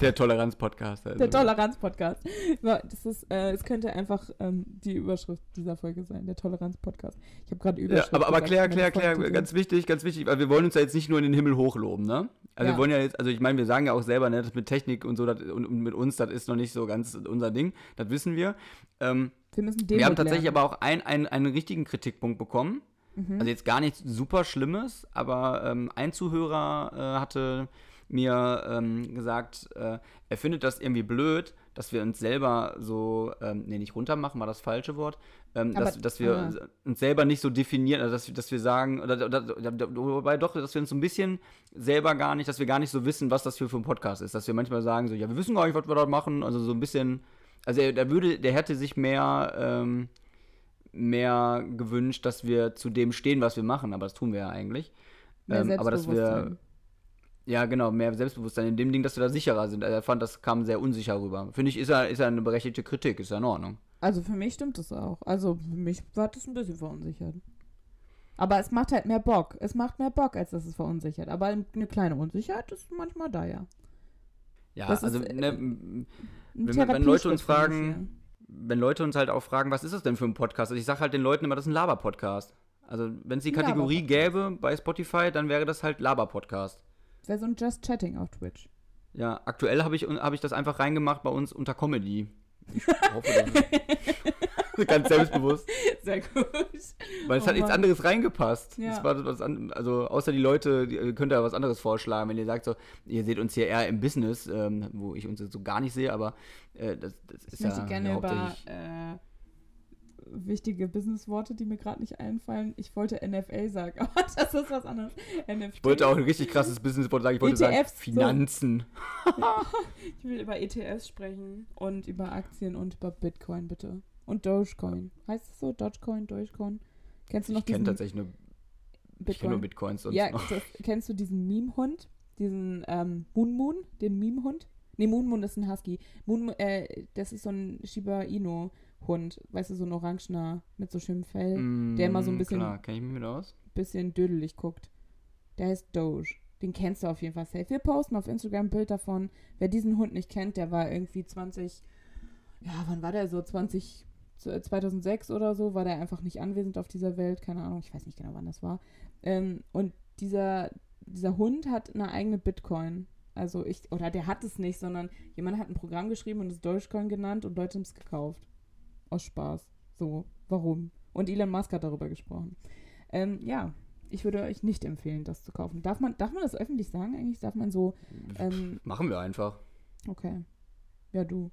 Speaker 1: der Toleranz-Podcast. Also.
Speaker 2: der Toleranz-Podcast. Das ist, äh, es könnte einfach ähm, die Überschrift dieser Folge sein, der Toleranz-Podcast. Ich habe gerade
Speaker 1: Ja,
Speaker 2: Überschrift
Speaker 1: aber, aber Claire,
Speaker 2: aber
Speaker 1: Claire, Claire,
Speaker 2: Folgentitel-
Speaker 1: ganz wichtig, ganz wichtig, weil wir wollen uns ja jetzt nicht nur in den Himmel hochloben, ne? Also
Speaker 2: Ja.
Speaker 1: wir wollen ja jetzt, also ich meine, wir sagen ja auch selber, ne, das mit Technik und so das, und, und mit uns, das ist noch nicht so ganz unser Ding, das wissen wir. Ähm,
Speaker 2: Wir müssen
Speaker 1: wir haben tatsächlich
Speaker 2: lernen.
Speaker 1: aber auch ein, ein, einen richtigen Kritikpunkt bekommen.
Speaker 2: Mhm.
Speaker 1: Also jetzt gar nichts super Schlimmes, aber ähm, ein Zuhörer äh, hatte mir ähm, gesagt, äh, er findet das irgendwie blöd, dass wir uns selber so, ähm, nee, nicht runtermachen, war das falsche Wort, ähm, dass, dass wir
Speaker 2: ah.
Speaker 1: uns selber nicht so definieren, also dass, wir- dass wir sagen, oder, oder, oder, wobei doch, dass wir uns so ein bisschen selber gar nicht, dass wir gar nicht so wissen, was das für, für ein Podcast ist, dass wir manchmal sagen so, ja, wir wissen gar nicht, was wir da machen, also so ein bisschen, also er, der würde, der hätte sich mehr, ähm, mehr gewünscht, dass wir zu dem stehen, was wir machen, aber das tun wir ja eigentlich. Ähm, aber dass wir. Ja genau, mehr Selbstbewusstsein in dem Ding, dass wir da sicherer sind. Also er fand, das kam sehr unsicher rüber. Finde ich, ist ja, ist ja eine berechtigte Kritik, ist ja in Ordnung.
Speaker 2: Also für mich stimmt das auch. Also für mich war das ein bisschen verunsichert. Aber es macht halt mehr Bock. Es macht mehr Bock, als dass es verunsichert. Aber eine kleine Unsicherheit ist manchmal da, ja.
Speaker 1: Ja,
Speaker 2: Das ist,
Speaker 1: also,
Speaker 2: äh,
Speaker 1: ne, Wenn- wenn Leute uns fragen, wenn Leute uns halt auch fragen, was ist das denn für ein Podcast? Also ich sage halt den Leuten immer, das ist ein Laber-Podcast. Also wenn es die Kategorie gäbe bei Spotify, dann wäre das halt Laber-Podcast.
Speaker 2: Hier. Wäre so ein Just Chatting auf Twitch.
Speaker 1: Ja, aktuell habe ich, hab ich das einfach reingemacht bei uns unter Comedy. Ich *laughs* hoffe, das ganz selbstbewusst.
Speaker 2: Sehr gut.
Speaker 1: Weil es
Speaker 2: Oh
Speaker 1: hat nichts anderes reingepasst.
Speaker 2: Ja.
Speaker 1: Das an, also außer die Leute, die, ihr könnt ja was anderes vorschlagen, wenn ihr sagt so, ihr seht uns hier eher im Business, ähm, wo ich uns so gar nicht sehe, aber äh, das, das
Speaker 2: Ich
Speaker 1: ist ja,
Speaker 2: möchte gerne über äh, wichtige Businessworte, die mir gerade nicht einfallen. Ich wollte NFA sagen, *laughs* aber das ist was anderes. NFT.
Speaker 1: Ich wollte auch ein richtig krasses Businesswort sagen. Ich wollte sagen
Speaker 2: ETFs, so.
Speaker 1: Finanzen. *laughs*
Speaker 2: Ich will über ETFs sprechen und über Aktien und über Bitcoin, bitte. Und Dogecoin. Heißt es so? Dogecoin, Dogecoin? Kennst du noch
Speaker 1: Ich kenne
Speaker 2: diesen
Speaker 1: tatsächlich nur, ich kenn nur Bitcoins. Sonst
Speaker 2: Ja,
Speaker 1: noch.
Speaker 2: kennst du diesen Meme-Hund? Diesen ähm, Moon Moon? Den Meme-Hund? Nee, Moon Moon ist ein Husky. Moon, äh, das ist so ein Shiba Inu-Hund. Weißt du, so ein orangener mit so schönem Fell. der immer so ein
Speaker 1: Mm,
Speaker 2: bisschen-
Speaker 1: Klar, kenne ich mich mit aus.
Speaker 2: bisschen dödelig guckt. Der heißt Doge. Den kennst du auf jeden Fall safe. Wir posten auf Instagram ein Bild davon. Wer diesen Hund nicht kennt, der war irgendwie 20, ja, wann war der so? 20, z- 2006 oder so, war der einfach nicht anwesend auf dieser Welt. Keine Ahnung, ich weiß nicht genau, wann das war. Ähm, und dieser, dieser Hund hat eine eigene Bitcoin. Also ich, oder der hat es nicht, sondern jemand hat ein Programm geschrieben und es Dogecoin genannt und Leute haben es gekauft. Aus Spaß. So, warum? Und Elon Musk hat darüber gesprochen. Ähm, ja, ich würde euch nicht empfehlen, das zu kaufen. Darf man, darf man das öffentlich sagen eigentlich? Darf man so, ähm,
Speaker 1: Machen wir einfach.
Speaker 2: okay. Ja, du.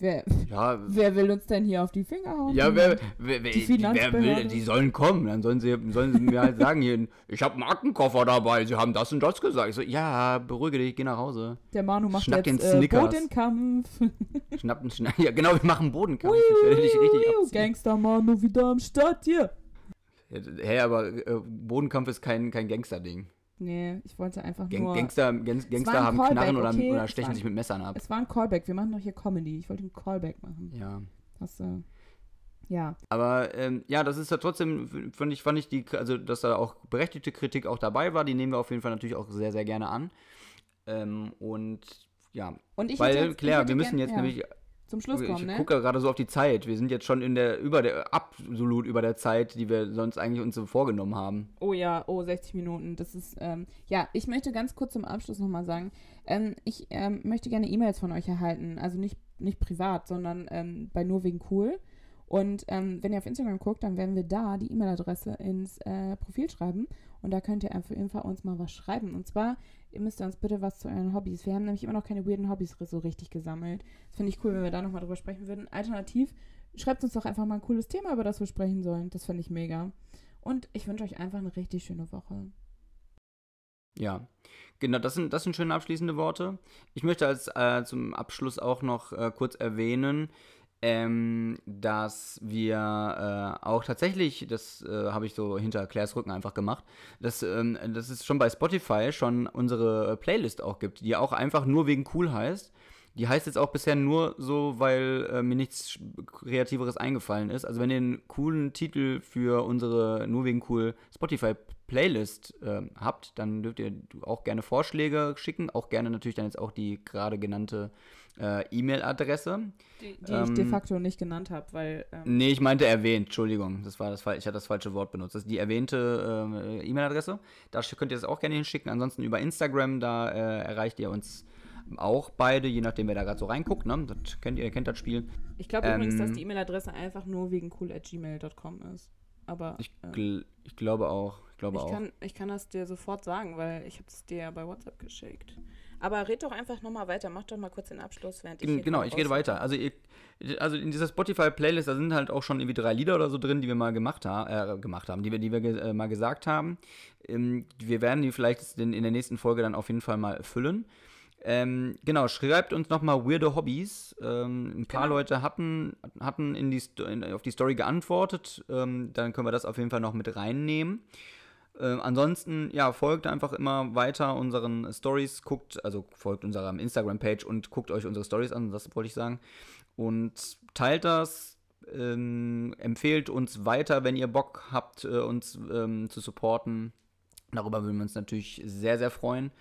Speaker 2: Wer,
Speaker 1: Ja,
Speaker 2: wer will uns denn hier auf die Finger hauen?
Speaker 1: ja wer, wer, wer,
Speaker 2: Die
Speaker 1: wer will, die sollen kommen. Dann sollen sie, sollen sie mir halt *laughs* sagen, hier, ich habe einen Aktenkoffer dabei, sie haben das und das gesagt. Ich so, ja, beruhige dich, geh nach Hause.
Speaker 2: Der Manu macht
Speaker 1: Schnack
Speaker 2: jetzt
Speaker 1: den
Speaker 2: äh. Bodenkampf. *laughs*
Speaker 1: Schnapp einen Schnapp. Ja, genau, wir machen Bodenkampf. Ich werde dich richtig abziehen.
Speaker 2: Gangster Manu wieder am Start hier.
Speaker 1: Hey, aber äh, Bodenkampf ist kein, kein Gangster-Ding.
Speaker 2: Nee, ich wollte einfach
Speaker 1: Gang,
Speaker 2: nur...
Speaker 1: Gangster, Gang, Gangster
Speaker 2: ein
Speaker 1: haben
Speaker 2: Callback,
Speaker 1: Knarren oder,
Speaker 2: okay?
Speaker 1: oder stechen
Speaker 2: war-
Speaker 1: sich mit Messern ab.
Speaker 2: Es war ein Callback. Wir machen doch hier Comedy. Ich wollte einen Callback machen.
Speaker 1: Ja.
Speaker 2: Hast du... Ja.
Speaker 1: Aber ähm, ja, das ist ja trotzdem, fand ich, fand ich die, also dass da auch berechtigte Kritik auch dabei war, die nehmen wir auf jeden Fall natürlich auch sehr, sehr gerne an. Ähm, und ja,
Speaker 2: Und ich
Speaker 1: weil,
Speaker 2: jetzt-
Speaker 1: Claire, wir müssen
Speaker 2: gern-
Speaker 1: jetzt
Speaker 2: ja,
Speaker 1: nämlich,
Speaker 2: Zum Schluss kommen,
Speaker 1: ich
Speaker 2: ne?
Speaker 1: gucke gerade so auf die Zeit, wir sind jetzt schon in der, über der, absolut über der Zeit, die wir sonst eigentlich uns so vorgenommen haben.
Speaker 2: Oh ja, oh, 60 Minuten. Das ist, ähm, ja, ich möchte ganz kurz zum Abschluss nochmal sagen, ähm, ich ähm, möchte gerne E-Mails von euch erhalten. Also nicht, nicht privat, sondern ähm, bei nur wegen cool. Und ähm, wenn ihr auf Instagram guckt, dann werden wir da die E-Mail-Adresse ins äh, Profil schreiben. Und da könnt ihr auf jeden Fall uns mal was schreiben. Und zwar, ihr müsst uns bitte was zu euren Hobbys. Wir haben nämlich immer noch keine weirden Hobbys so richtig gesammelt. Das finde ich cool, wenn wir da nochmal drüber sprechen würden. Alternativ, schreibt uns doch einfach mal ein cooles Thema, über das wir sprechen sollen. Das finde ich mega. Und ich wünsche euch einfach eine richtig schöne Woche.
Speaker 1: Ja, genau, das sind, das sind schöne abschließende Worte. Ich möchte als äh, zum Abschluss auch noch äh, kurz erwähnen, ähm, dass wir äh, auch tatsächlich, das äh, habe ich so hinter Claires Rücken einfach gemacht, dass, ähm, dass es schon bei Spotify schon unsere Playlist auch gibt, die auch einfach nur wegen cool heißt. Die heißt jetzt auch bisher nur so, weil äh, mir nichts Kreativeres eingefallen ist. Also wenn ihr einen coolen Titel für unsere nur wegen cool Spotify Playlist äh, habt, dann dürft ihr auch gerne Vorschläge schicken. Auch gerne natürlich dann jetzt auch die gerade genannte äh, E-Mail-Adresse.
Speaker 2: Die, die ähm, ich de facto nicht genannt habe, weil.
Speaker 1: Ähm nee, ich meinte erwähnt, Entschuldigung. Das war das, ich hatte das falsche Wort benutzt. Das ist die erwähnte äh, E-Mail-Adresse. Da könnt ihr das auch gerne hinschicken. Ansonsten über Instagram, da äh, erreicht ihr uns auch beide, je nachdem, wer da gerade so reinguckt. Ne? Das kennt ihr, kennt das Spiel.
Speaker 2: Ich glaube ähm, übrigens, dass die E-Mail-Adresse einfach nur wegen cool.gmail.com ist. Aber.
Speaker 1: Ich, äh, ich, glaube auch. Ich, glaube
Speaker 2: ich
Speaker 1: auch.
Speaker 2: Kann, ich kann das dir sofort sagen, weil ich habe es dir ja bei WhatsApp geschickt. Aber red doch einfach nochmal weiter. Mach doch mal kurz den Abschluss, während
Speaker 1: ich. Genau, ich rede weiter. Also, also in dieser Spotify-Playlist, da sind halt auch schon irgendwie drei Lieder oder so drin, die wir mal gemacht, ha äh, gemacht haben, die wir, die wir äh, mal gesagt haben. Ähm, wir werden die vielleicht in, in der nächsten Folge dann auf jeden Fall mal füllen. Ähm, genau, schreibt uns nochmal weirde Hobbys. Ähm, ein paar genau. Leute hatten, hatten in die, in, auf die Story geantwortet. Ähm, dann können wir das auf jeden Fall noch mit reinnehmen. Ähm, ansonsten, ja, folgt einfach immer weiter unseren Stories, guckt, also folgt unserer Instagram-Page und guckt euch unsere Stories an, das wollte ich sagen. Und teilt das, ähm, empfehlt uns weiter, wenn ihr Bock habt, äh, uns ähm, zu supporten. Darüber würden wir uns natürlich sehr, sehr freuen.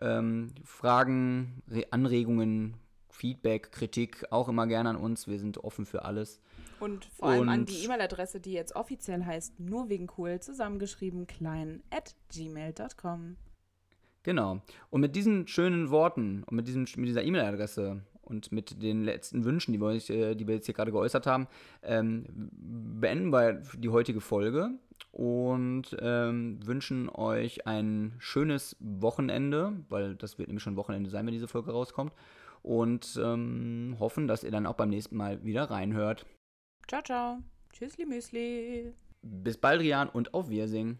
Speaker 1: Ähm, Fragen, Anregungen, Feedback, Kritik auch immer gerne an uns. Wir sind offen für alles.
Speaker 2: Und vor allem Und an die E-Mail-Adresse, die jetzt offiziell heißt, nur wegen cool, zusammengeschrieben, klein, at gmail.com.
Speaker 1: Genau. Und mit diesen schönen Worten und mit, diesem, mit dieser E-Mail-Adresse und mit den letzten Wünschen, die wir, äh, die wir jetzt hier gerade geäußert haben, ähm, beenden wir die heutige Folge und ähm, wünschen euch ein schönes Wochenende, weil das wird nämlich schon Wochenende sein, wenn diese Folge rauskommt. Und ähm, hoffen, dass ihr dann auch beim nächsten Mal wieder reinhört.
Speaker 2: Ciao, ciao. Tschüssli, Müsli.
Speaker 1: Bis bald, Rian, und auf Wiedersehen.